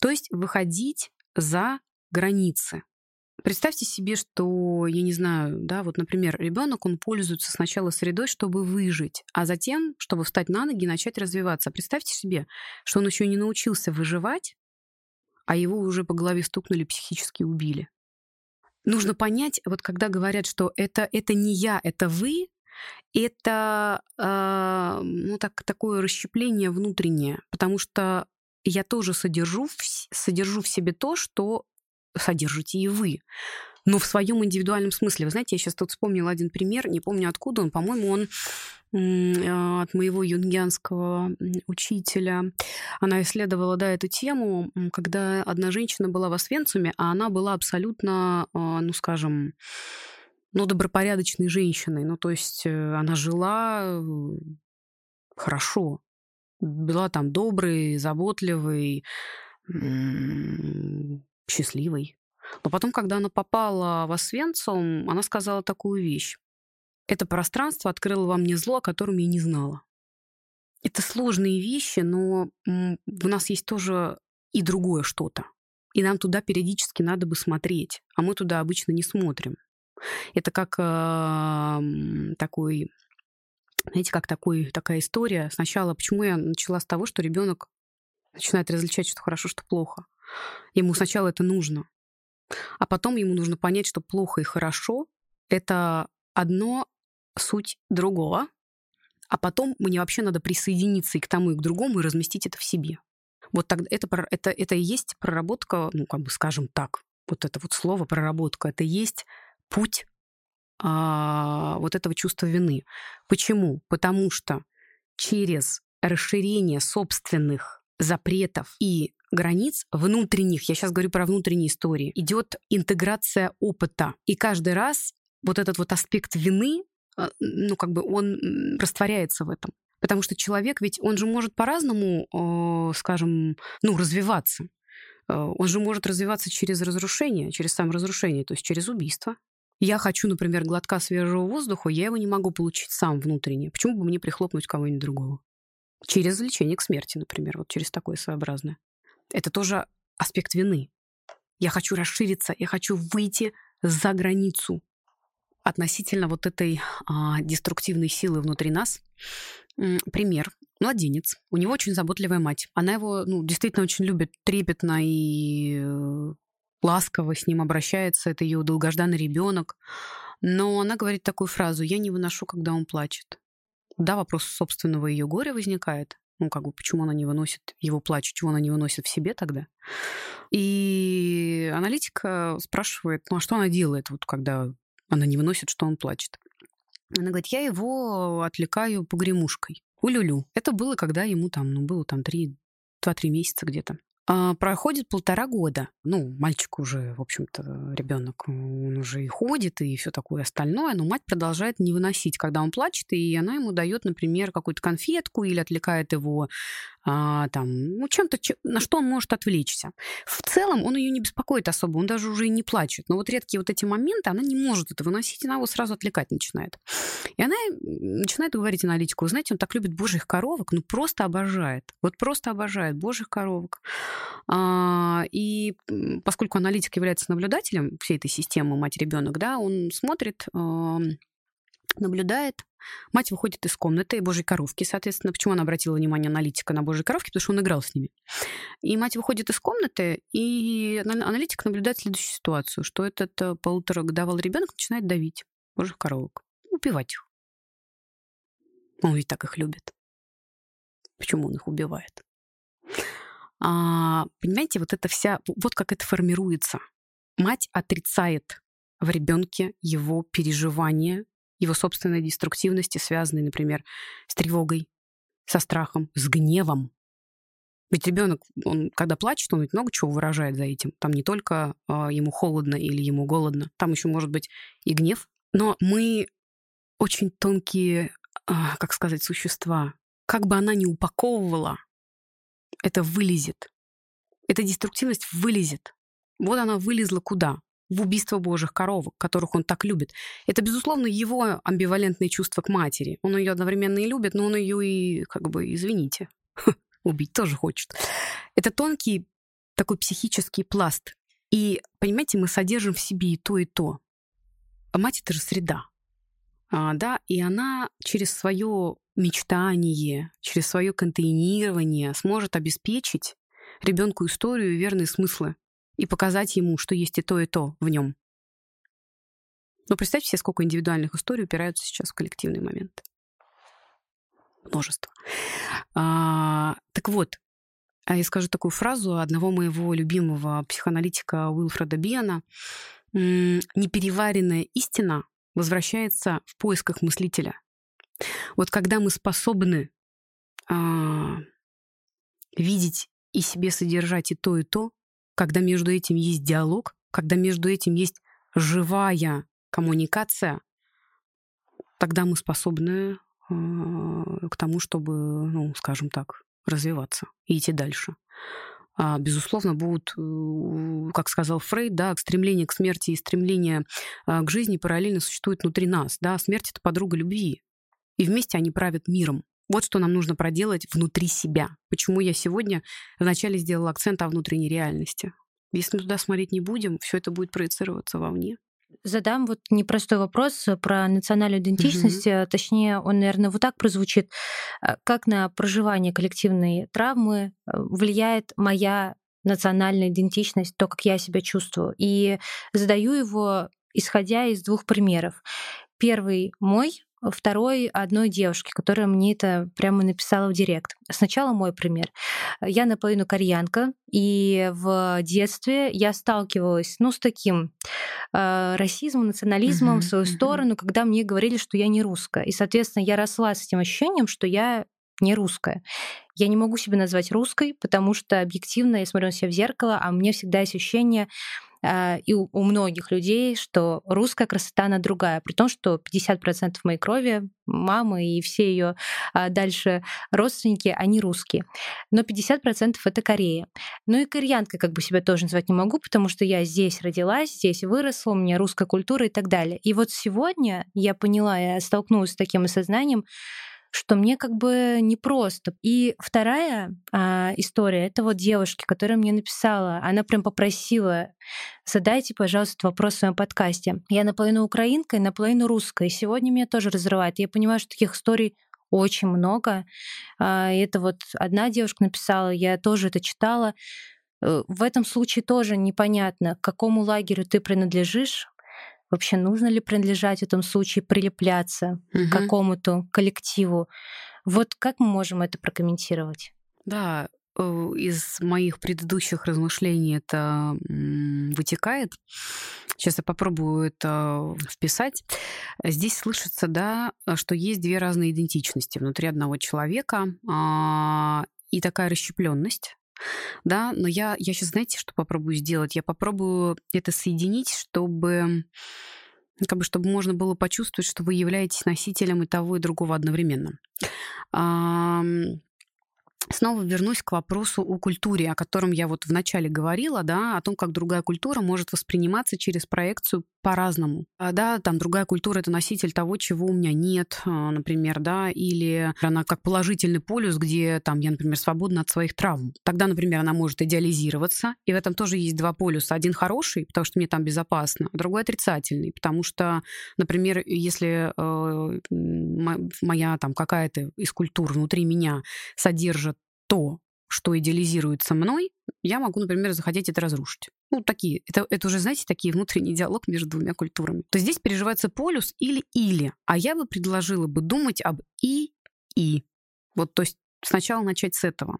S2: То есть выходить за границы. Представьте себе, что, я не знаю, да, вот, например, ребенок, он пользуется сначала средой, чтобы выжить, а затем, чтобы встать на ноги и начать развиваться. Представьте себе, что он еще не научился выживать, а его уже по голове стукнули, психически убили. Нужно понять, вот когда говорят, что это, это не я, это вы, это э, ну, так, такое расщепление внутреннее, потому что я тоже содержу, содержу в себе то, что содержите и вы. но в своем индивидуальном смысле. Вы знаете, я сейчас тут вспомнила один пример, не помню откуда он, по-моему, он а, от моего юнгианского учителя. Она исследовала, да, эту тему, когда одна женщина была в Освенциуме, а она была абсолютно, а, ну, скажем, ну, добропорядочной женщиной. Ну, то есть э, она жила э, хорошо, была там доброй, заботливой, счастливой. Но потом, когда она попала в Освенцим, она сказала такую вещь. Это пространство открыло во мне зло, о котором я не знала. Это сложные вещи, но у нас есть тоже и другое что-то. И нам туда периодически надо бы смотреть, а мы туда обычно не смотрим. Это как э, такой, знаете, как такой, такая история. Сначала, почему я начала с того, что ребенок начинает различать, что хорошо, что плохо. Ему сначала это нужно. А потом ему нужно понять, что плохо и хорошо — это одно суть другого, а потом мне вообще надо присоединиться и к тому, и к другому, и разместить это в себе. Вот тогда это, это, это и есть проработка, ну, как бы скажем так, вот это вот слово проработка, это и есть путь а, вот этого чувства вины. Почему? Потому что через расширение собственных запретов и границ внутренних, я сейчас говорю про внутренние истории, идет интеграция опыта. И каждый раз вот этот вот аспект вины, а, ну, как бы он растворяется в этом. Потому что человек ведь, он же может по-разному, э, скажем, ну, развиваться. Э, он же может развиваться через разрушение, через саморазрушение, то есть через убийство. Я хочу, например, глотка свежего воздуха, я его не могу получить сам внутренне. Почему бы мне прихлопнуть кого-нибудь другого? Через влечение к смерти, например, вот через такое своеобразное. Это тоже аспект вины. Я хочу расшириться, я хочу выйти за границу относительно вот этой а, деструктивной силы внутри нас. Пример. Младенец. У него очень заботливая мать. Она его ну, действительно очень любит трепетно и э, ласково с ним обращается. Это ее долгожданный ребенок. Но она говорит такую фразу «я не выношу, когда он плачет». Да, вопрос собственного ее горя возникает. Ну, как бы, почему она не выносит его плач, чего она не выносит в себе тогда? И аналитика спрашивает, ну, а что она делает, вот когда она не выносит, что он плачет? Она говорит, я его отвлекаю погремушкой. Улюлю. Это было, когда ему там, ну, было там три, два-три месяца где-то. А, проходит полтора года. Ну, мальчик уже, в общем-то, ребенок, он уже и ходит, и все такое остальное, но мать продолжает не выносить, когда он плачет, и она ему дает, например, какую-то конфетку или отвлекает его а, там, ну, чем-то, на что он может отвлечься. В целом он ее не беспокоит особо, он даже уже и не плачет. Но вот редкие вот эти моменты, она не может это выносить, она его сразу отвлекать начинает. И она начинает говорить аналитику, вы знаете, он так любит божьих коровок, ну просто обожает. Вот просто обожает божьих коровок. А, и поскольку аналитик является наблюдателем всей этой системы мать-ребенок, да, он смотрит наблюдает. Мать выходит из комнаты божьей коровки, соответственно. Почему она обратила внимание аналитика на божьей коровки? Потому что он играл с ними. И мать выходит из комнаты, и аналитик наблюдает следующую ситуацию, что этот э, полуторагодовалый ребенок начинает давить божьих коровок, убивать их. Он ведь так их любит. Почему он их убивает? А, понимаете, вот это вся, вот как это формируется. Мать отрицает в ребенке его переживания его собственной деструктивности, связанной, например, с тревогой, со страхом, с гневом. Ведь ребенок, он когда плачет, он ведь много чего выражает за этим. Там не только э, ему холодно или ему голодно, там еще может быть и гнев. Но мы очень тонкие, э, как сказать, существа. Как бы она ни упаковывала, это вылезет. Эта деструктивность вылезет. Вот она вылезла куда? В убийство божьих коровок, которых он так любит. Это, безусловно, его амбивалентное чувство к матери. Он ее одновременно и любит, но он ее и, как бы, извините, убить тоже хочет. Это тонкий такой психический пласт. И, понимаете, мы содержим в себе и то, и то. А мать — это же среда. А, да, и она через свое мечтание, через свое контейнирование сможет обеспечить ребенку историю и верные смыслы и показать ему, что есть и то, и то в нем. Но представьте себе, сколько индивидуальных историй упираются сейчас в коллективный момент. Множество. А, так вот, а я скажу такую фразу одного моего любимого психоаналитика Уилфреда Биана. непереваренная истина возвращается в поисках мыслителя. Вот когда мы способны а, видеть и себе содержать и то, и то, когда между этим есть диалог, когда между этим есть живая коммуникация, тогда мы способны э, к тому, чтобы, ну, скажем так, развиваться и идти дальше. А, безусловно, будут, э, как сказал Фрейд, да, стремление к смерти и стремление а, к жизни параллельно существует внутри нас. Да? Смерть — это подруга любви. И вместе они правят миром. Вот что нам нужно проделать внутри себя. Почему я сегодня вначале сделала акцент о внутренней реальности. Если мы туда смотреть не будем, все это будет проецироваться вовне.
S1: Задам вот непростой вопрос про национальную идентичность. Mm-hmm. Точнее, он, наверное, вот так прозвучит. Э, как на проживание коллективной травмы э, влияет моя национальная идентичность, то, как я себя чувствую? И задаю его, исходя из двух примеров. Первый мой, второй одной девушки, которая мне это прямо написала в директ. Сначала мой пример. Я наполовину кореянка, и в детстве я сталкивалась, ну, с таким э, расизмом, национализмом uh-huh, в свою uh-huh. сторону, когда мне говорили, что я не русская. И, соответственно, я росла с этим ощущением, что я не русская. Я не могу себя назвать русской, потому что объективно я смотрю на себя в зеркало, а мне всегда есть ощущение, а, и у, многих людей, что русская красота, она другая, при том, что 50% моей крови, мамы и все ее а, дальше родственники, они русские. Но 50% это Корея. Ну и кореянкой как бы себя тоже назвать не могу, потому что я здесь родилась, здесь выросла, у меня русская культура и так далее. И вот сегодня я поняла, я столкнулась с таким осознанием, что мне как бы непросто. И вторая а, история это вот девушки, которая мне написала, она прям попросила задайте, пожалуйста, вопрос в своем подкасте. Я наполовину украинка и наполовину русская. И сегодня меня тоже разрывает. Я понимаю, что таких историй очень много. А, это вот одна девушка написала, я тоже это читала. Э, в этом случае тоже непонятно, к какому лагерю ты принадлежишь, вообще нужно ли принадлежать в этом случае прилепляться угу. к какому-то коллективу. Вот как мы можем это прокомментировать?
S2: Да, э, из моих предыдущих размышлений это вытекает. Сейчас я попробую это вписать. Здесь слышится, да, что есть две разные идентичности внутри одного человека а, и такая расщепленность да, но я, я сейчас, знаете, что попробую сделать? Я попробую это соединить, чтобы как бы, чтобы можно было почувствовать, что вы являетесь носителем и того, и другого одновременно. Снова вернусь к вопросу о культуре, о котором я вот вначале говорила, да, о том, как другая культура может восприниматься через проекцию по-разному. А, да, там другая культура — это носитель того, чего у меня нет, а, например, да, или она как положительный полюс, где там я, например, свободна от своих травм. Тогда, например, она может идеализироваться, и в этом тоже есть два полюса. Один хороший, потому что мне там безопасно, а другой отрицательный, потому что, например, если э, моя там какая-то из культур внутри меня содержит то, что идеализируется мной, я могу, например, захотеть это разрушить. Ну, такие. Это, это уже, знаете, такие внутренний диалог между двумя культурами. То здесь переживается полюс или-или. А я бы предложила бы думать об и-и. Вот, то есть сначала начать с этого.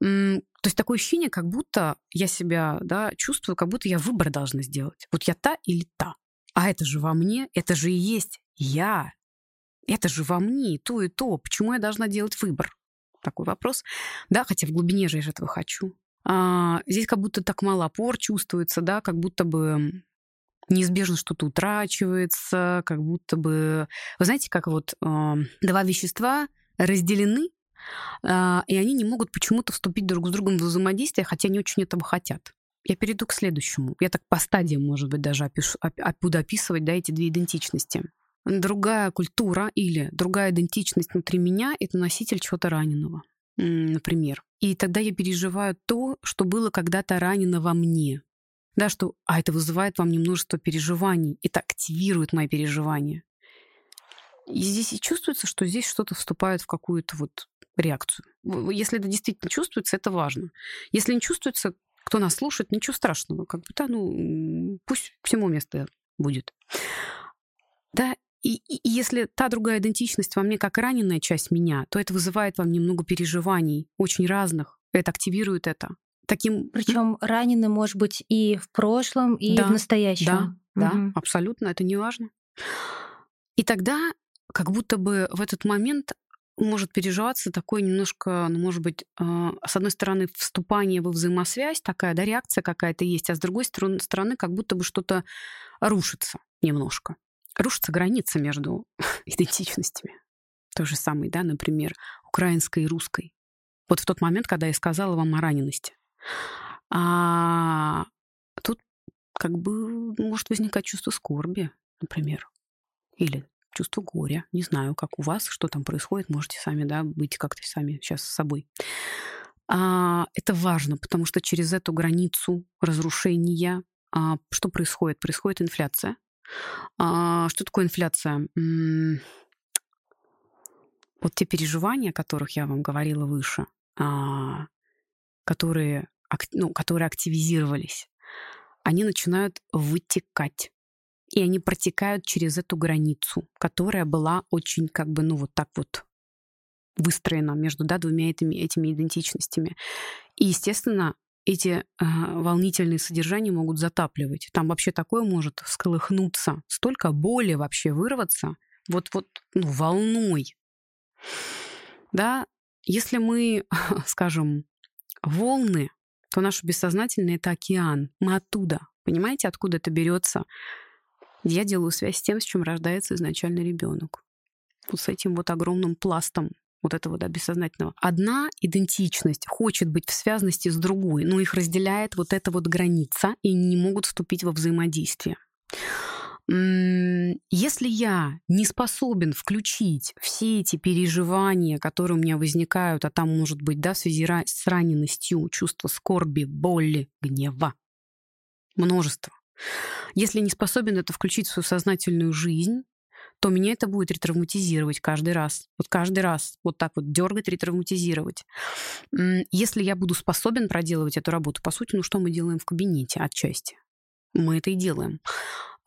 S2: То есть такое ощущение, как будто я себя да, чувствую, как будто я выбор должна сделать. Вот я та или та. А это же во мне, это же и есть я. Это же во мне и то, и то. Почему я должна делать выбор? Такой вопрос. Да, хотя в глубине же я же этого хочу. А, здесь как будто так мало опор чувствуется, да, как будто бы неизбежно что-то утрачивается, как будто бы... Вы знаете, как вот э, два вещества разделены, э, и они не могут почему-то вступить друг с другом в взаимодействие, хотя они очень этого хотят. Я перейду к следующему. Я так по стадиям, может быть, даже опишу, буду описывать да, эти две идентичности другая культура или другая идентичность внутри меня — это носитель чего-то раненого, например. И тогда я переживаю то, что было когда-то ранено во мне. Да, что, а это вызывает во мне множество переживаний, это активирует мои переживания. И здесь и чувствуется, что здесь что-то вступает в какую-то вот реакцию. Если это действительно чувствуется, это важно. Если не чувствуется, кто нас слушает, ничего страшного. Как бы, да, ну, пусть всему место будет. Да, и, и если та другая идентичность во мне как раненая часть меня, то это вызывает во мне много переживаний, очень разных. Это активирует это. таким...
S1: Причем ранены, может быть, и в прошлом, и
S2: да,
S1: в настоящем.
S2: Да, угу. да, абсолютно, это не важно. И тогда как будто бы в этот момент может переживаться такое немножко, ну, может быть, э, с одной стороны, вступание во взаимосвязь, такая, да, реакция какая-то есть, а с другой стороны, как будто бы что-то рушится немножко. Рушится граница между идентичностями. То же самое, да, например, украинской и русской. Вот в тот момент, когда я сказала вам о ранености. А тут как бы может возникать чувство скорби, например, или чувство горя. Не знаю, как у вас, что там происходит, можете сами, да, быть как-то сами сейчас с собой. А, это важно, потому что через эту границу разрушения а, что происходит? Происходит инфляция. А, что такое инфляция? Вот те переживания, о которых я вам говорила выше, а, которые, ну, которые активизировались, они начинают вытекать и они протекают через эту границу, которая была очень как бы, ну вот так вот выстроена между да, двумя этими, этими идентичностями. И, естественно, эти э, волнительные содержания могут затапливать. Там вообще такое может всколыхнуться, столько боли вообще вырваться, вот, вот ну, волной. Да, если мы, скажем, волны, то наше бессознательное — это океан. Мы оттуда. Понимаете, откуда это берется? я делаю связь с тем, с чем рождается изначально ребенок. Вот с этим вот огромным пластом вот этого да, бессознательного. Одна идентичность хочет быть в связности с другой, но их разделяет вот эта вот граница, и не могут вступить во взаимодействие. Если я не способен включить все эти переживания, которые у меня возникают, а там может быть да, в связи с раненностью, чувство скорби, боли, гнева, множество, если не способен это включить в свою сознательную жизнь, то меня это будет ретравматизировать каждый раз. Вот каждый раз вот так вот дергать, ретравматизировать. Если я буду способен проделывать эту работу, по сути, ну что мы делаем в кабинете отчасти? Мы это и делаем.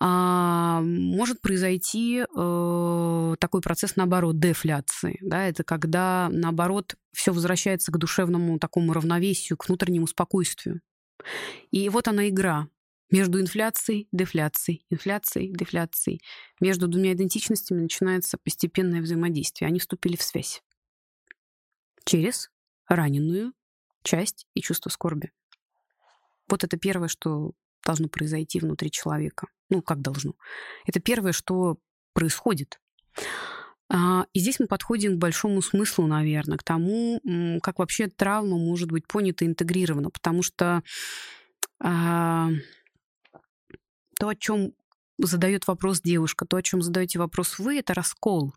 S2: А, может произойти э, такой процесс, наоборот, дефляции. Да? Это когда, наоборот, все возвращается к душевному такому равновесию, к внутреннему спокойствию. И вот она игра между инфляцией, дефляцией, инфляцией, дефляцией. Между двумя идентичностями начинается постепенное взаимодействие. Они вступили в связь. Через раненую часть и чувство скорби. Вот это первое, что должно произойти внутри человека. Ну, как должно? Это первое, что происходит. А, и здесь мы подходим к большому смыслу, наверное, к тому, как вообще травма может быть понята и интегрирована. Потому что а, то, о чем задает вопрос девушка, то, о чем задаете вопрос вы, это раскол.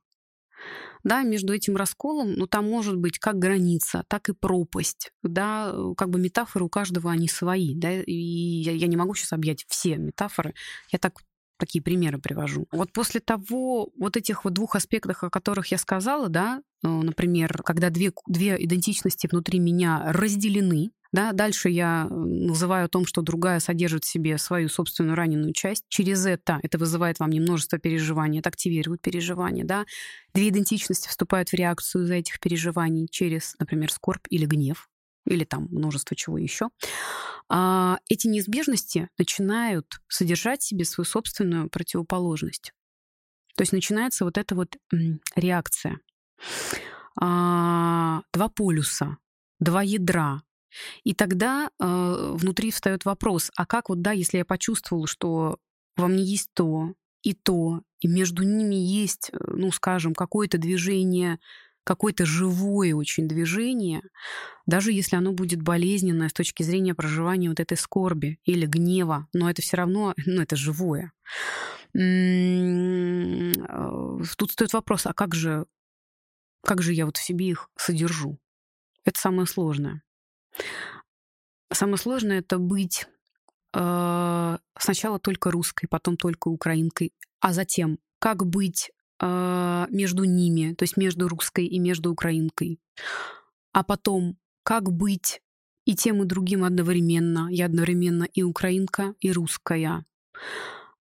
S2: Да, между этим расколом, ну, там может быть как граница, так и пропасть, да, как бы метафоры у каждого они свои, да, и я, я не могу сейчас объять все метафоры, я так такие примеры привожу. Вот после того, вот этих вот двух аспектов, о которых я сказала, да, э, например, когда две, две идентичности внутри меня разделены, да, дальше я называю о том, что другая содержит в себе свою собственную раненую часть. Через это это вызывает вам множество переживаний, это активирует переживания. Да. Две идентичности вступают в реакцию из-за этих переживаний через, например, скорбь или гнев, или там множество чего еще. А эти неизбежности начинают содержать в себе свою собственную противоположность. То есть начинается вот эта вот реакция. А, два полюса, два ядра, и тогда э, внутри встает вопрос, а как вот, да, если я почувствовала, что во мне есть то и то, и между ними есть, э, ну, скажем, какое-то движение, какое-то живое очень движение, даже если оно будет болезненное с точки зрения проживания вот этой скорби или гнева, но это все равно, ну, это живое. Э, тут стоит вопрос, а как же, как же я вот в себе их содержу? Это самое сложное. Самое сложное это быть э, сначала только русской, потом только украинкой, а затем как быть э, между ними, то есть между русской и между украинкой, а потом как быть и тем и другим одновременно. Я одновременно и украинка, и русская.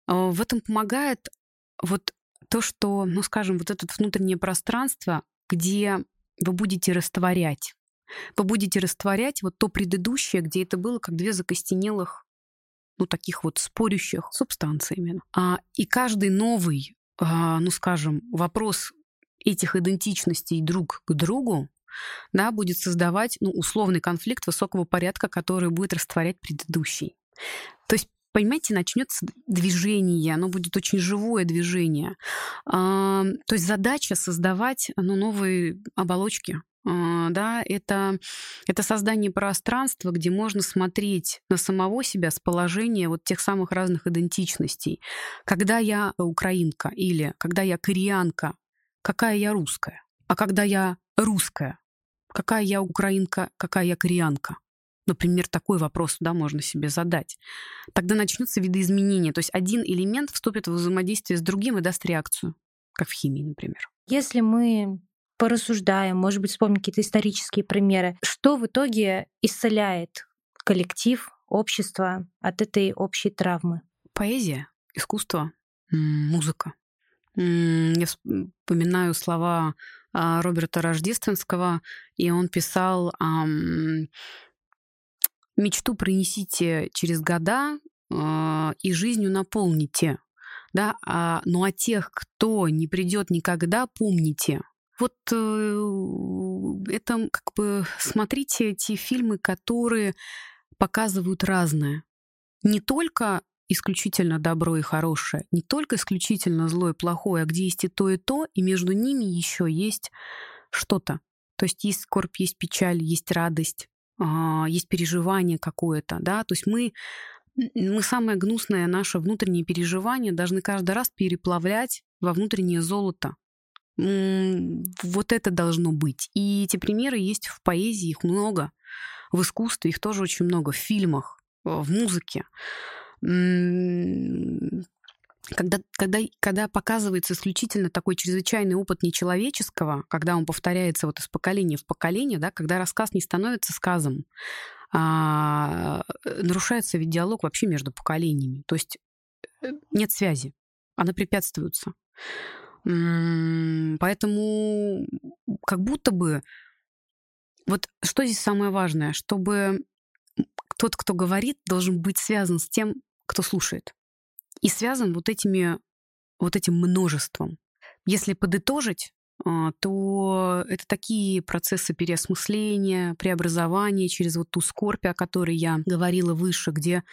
S2: Э, в этом помогает вот то, что, ну, скажем, вот это внутреннее пространство, где вы будете растворять Вы будете растворять вот то предыдущее, где это было как две закостенелых, ну, таких вот спорящих субстанциями. А, и каждый новый, а, ну, скажем, вопрос этих идентичностей друг к другу, да, будет создавать ну, условный конфликт высокого порядка, который будет растворять предыдущий. То есть понимаете, начнется движение, оно будет очень живое движение. А, то есть задача создавать ну, новые оболочки, да, это, это создание пространства, где можно смотреть на самого себя с положения вот тех самых разных идентичностей. Когда я украинка или когда я кореянка, какая я русская? А когда я русская, какая я украинка, какая я кореянка? Например, такой вопрос да, можно себе задать. Тогда начнутся видоизменения. То есть один элемент вступит в взаимодействие с другим и даст реакцию, как в химии, например.
S1: Если мы порассуждаем, может быть, вспомним какие-то исторические примеры, что в итоге исцеляет коллектив, общество от этой общей травмы?
S2: Поэзия, искусство, музыка. Я вспоминаю слова а, Роберта Рождественского, и он писал мечту пронесите через года э, и жизнью наполните. Да? А, ну а тех, кто не придет никогда, помните. Вот э, это как бы смотрите эти фильмы, которые показывают разное. Не только исключительно добро и хорошее, не только исключительно зло и плохое, а где есть и то, и то, и между ними еще есть что-то. То есть есть скорбь, есть печаль, есть радость, а, есть переживание какое-то, да, то есть мы мы самое гнусное наше внутреннее переживание должны каждый раз переплавлять во внутреннее золото. Вот это должно быть. И эти примеры есть в поэзии, их много. В искусстве их тоже очень много. В фильмах, в музыке когда, когда, когда показывается исключительно такой чрезвычайный опыт нечеловеческого, когда он повторяется вот из поколения в поколение, да, когда рассказ не становится сказом, а, нарушается ведь диалог вообще между поколениями. То есть э, нет связи, она препятствуется. Поэтому как будто бы вот что здесь самое важное, чтобы тот, кто говорит, должен быть связан с тем, кто слушает и связан вот этими вот этим множеством. Если подытожить, а, то это такие процессы переосмысления, преобразования через вот ту скорбь, о которой я говорила выше, где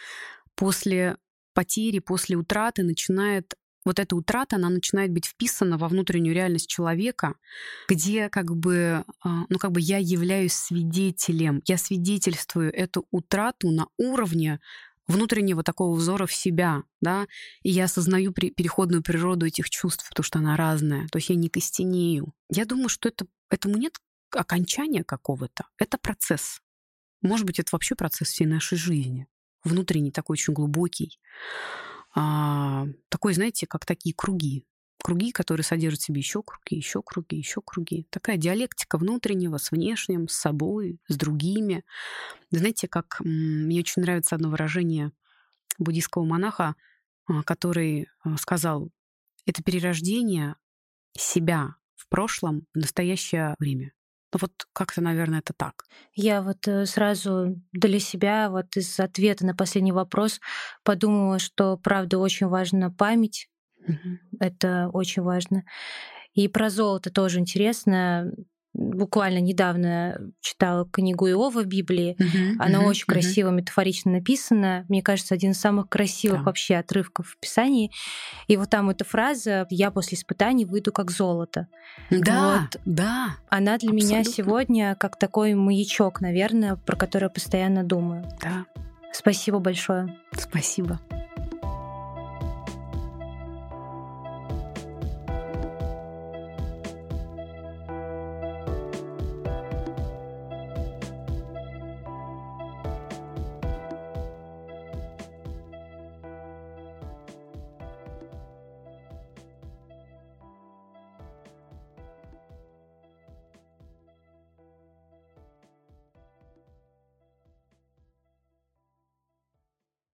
S2: после потери, после утраты начинает вот эта утрата, она начинает быть вписана во внутреннюю реальность человека, где как бы, а, ну как бы я являюсь свидетелем, я свидетельствую эту утрату на уровне внутреннего такого взора в себя, да, и я осознаю при, переходную природу этих чувств, потому что она разная, то есть я не костенею. Я думаю, что это, этому нет окончания какого-то, это процесс. Может быть, это вообще процесс всей нашей жизни, внутренний такой очень глубокий, а, такой, знаете, как такие круги, круги, которые содержат в себе еще круги, еще круги, еще круги. Такая диалектика внутреннего с внешним, с собой, с другими. Знаете, как мне очень нравится одно выражение буддийского монаха, а, который а, сказал, это перерождение себя в прошлом в настоящее время. Ну вот как-то, наверное, это так.
S1: Я вот э, сразу для себя вот из ответа на последний вопрос подумала, что правда очень важна память, это очень важно. И про золото тоже интересно. Буквально недавно читала книгу Иова Библии. Uh-huh, Она uh-huh, очень uh-huh. красиво, метафорично написана. Мне кажется, один из самых красивых да. вообще отрывков в Писании. И вот там эта фраза «Я после испытаний выйду как золото».
S2: Да, вот. да.
S1: Она для абсолютно. меня сегодня как такой маячок, наверное, про который я постоянно думаю.
S2: Да.
S1: Спасибо большое.
S2: Спасибо.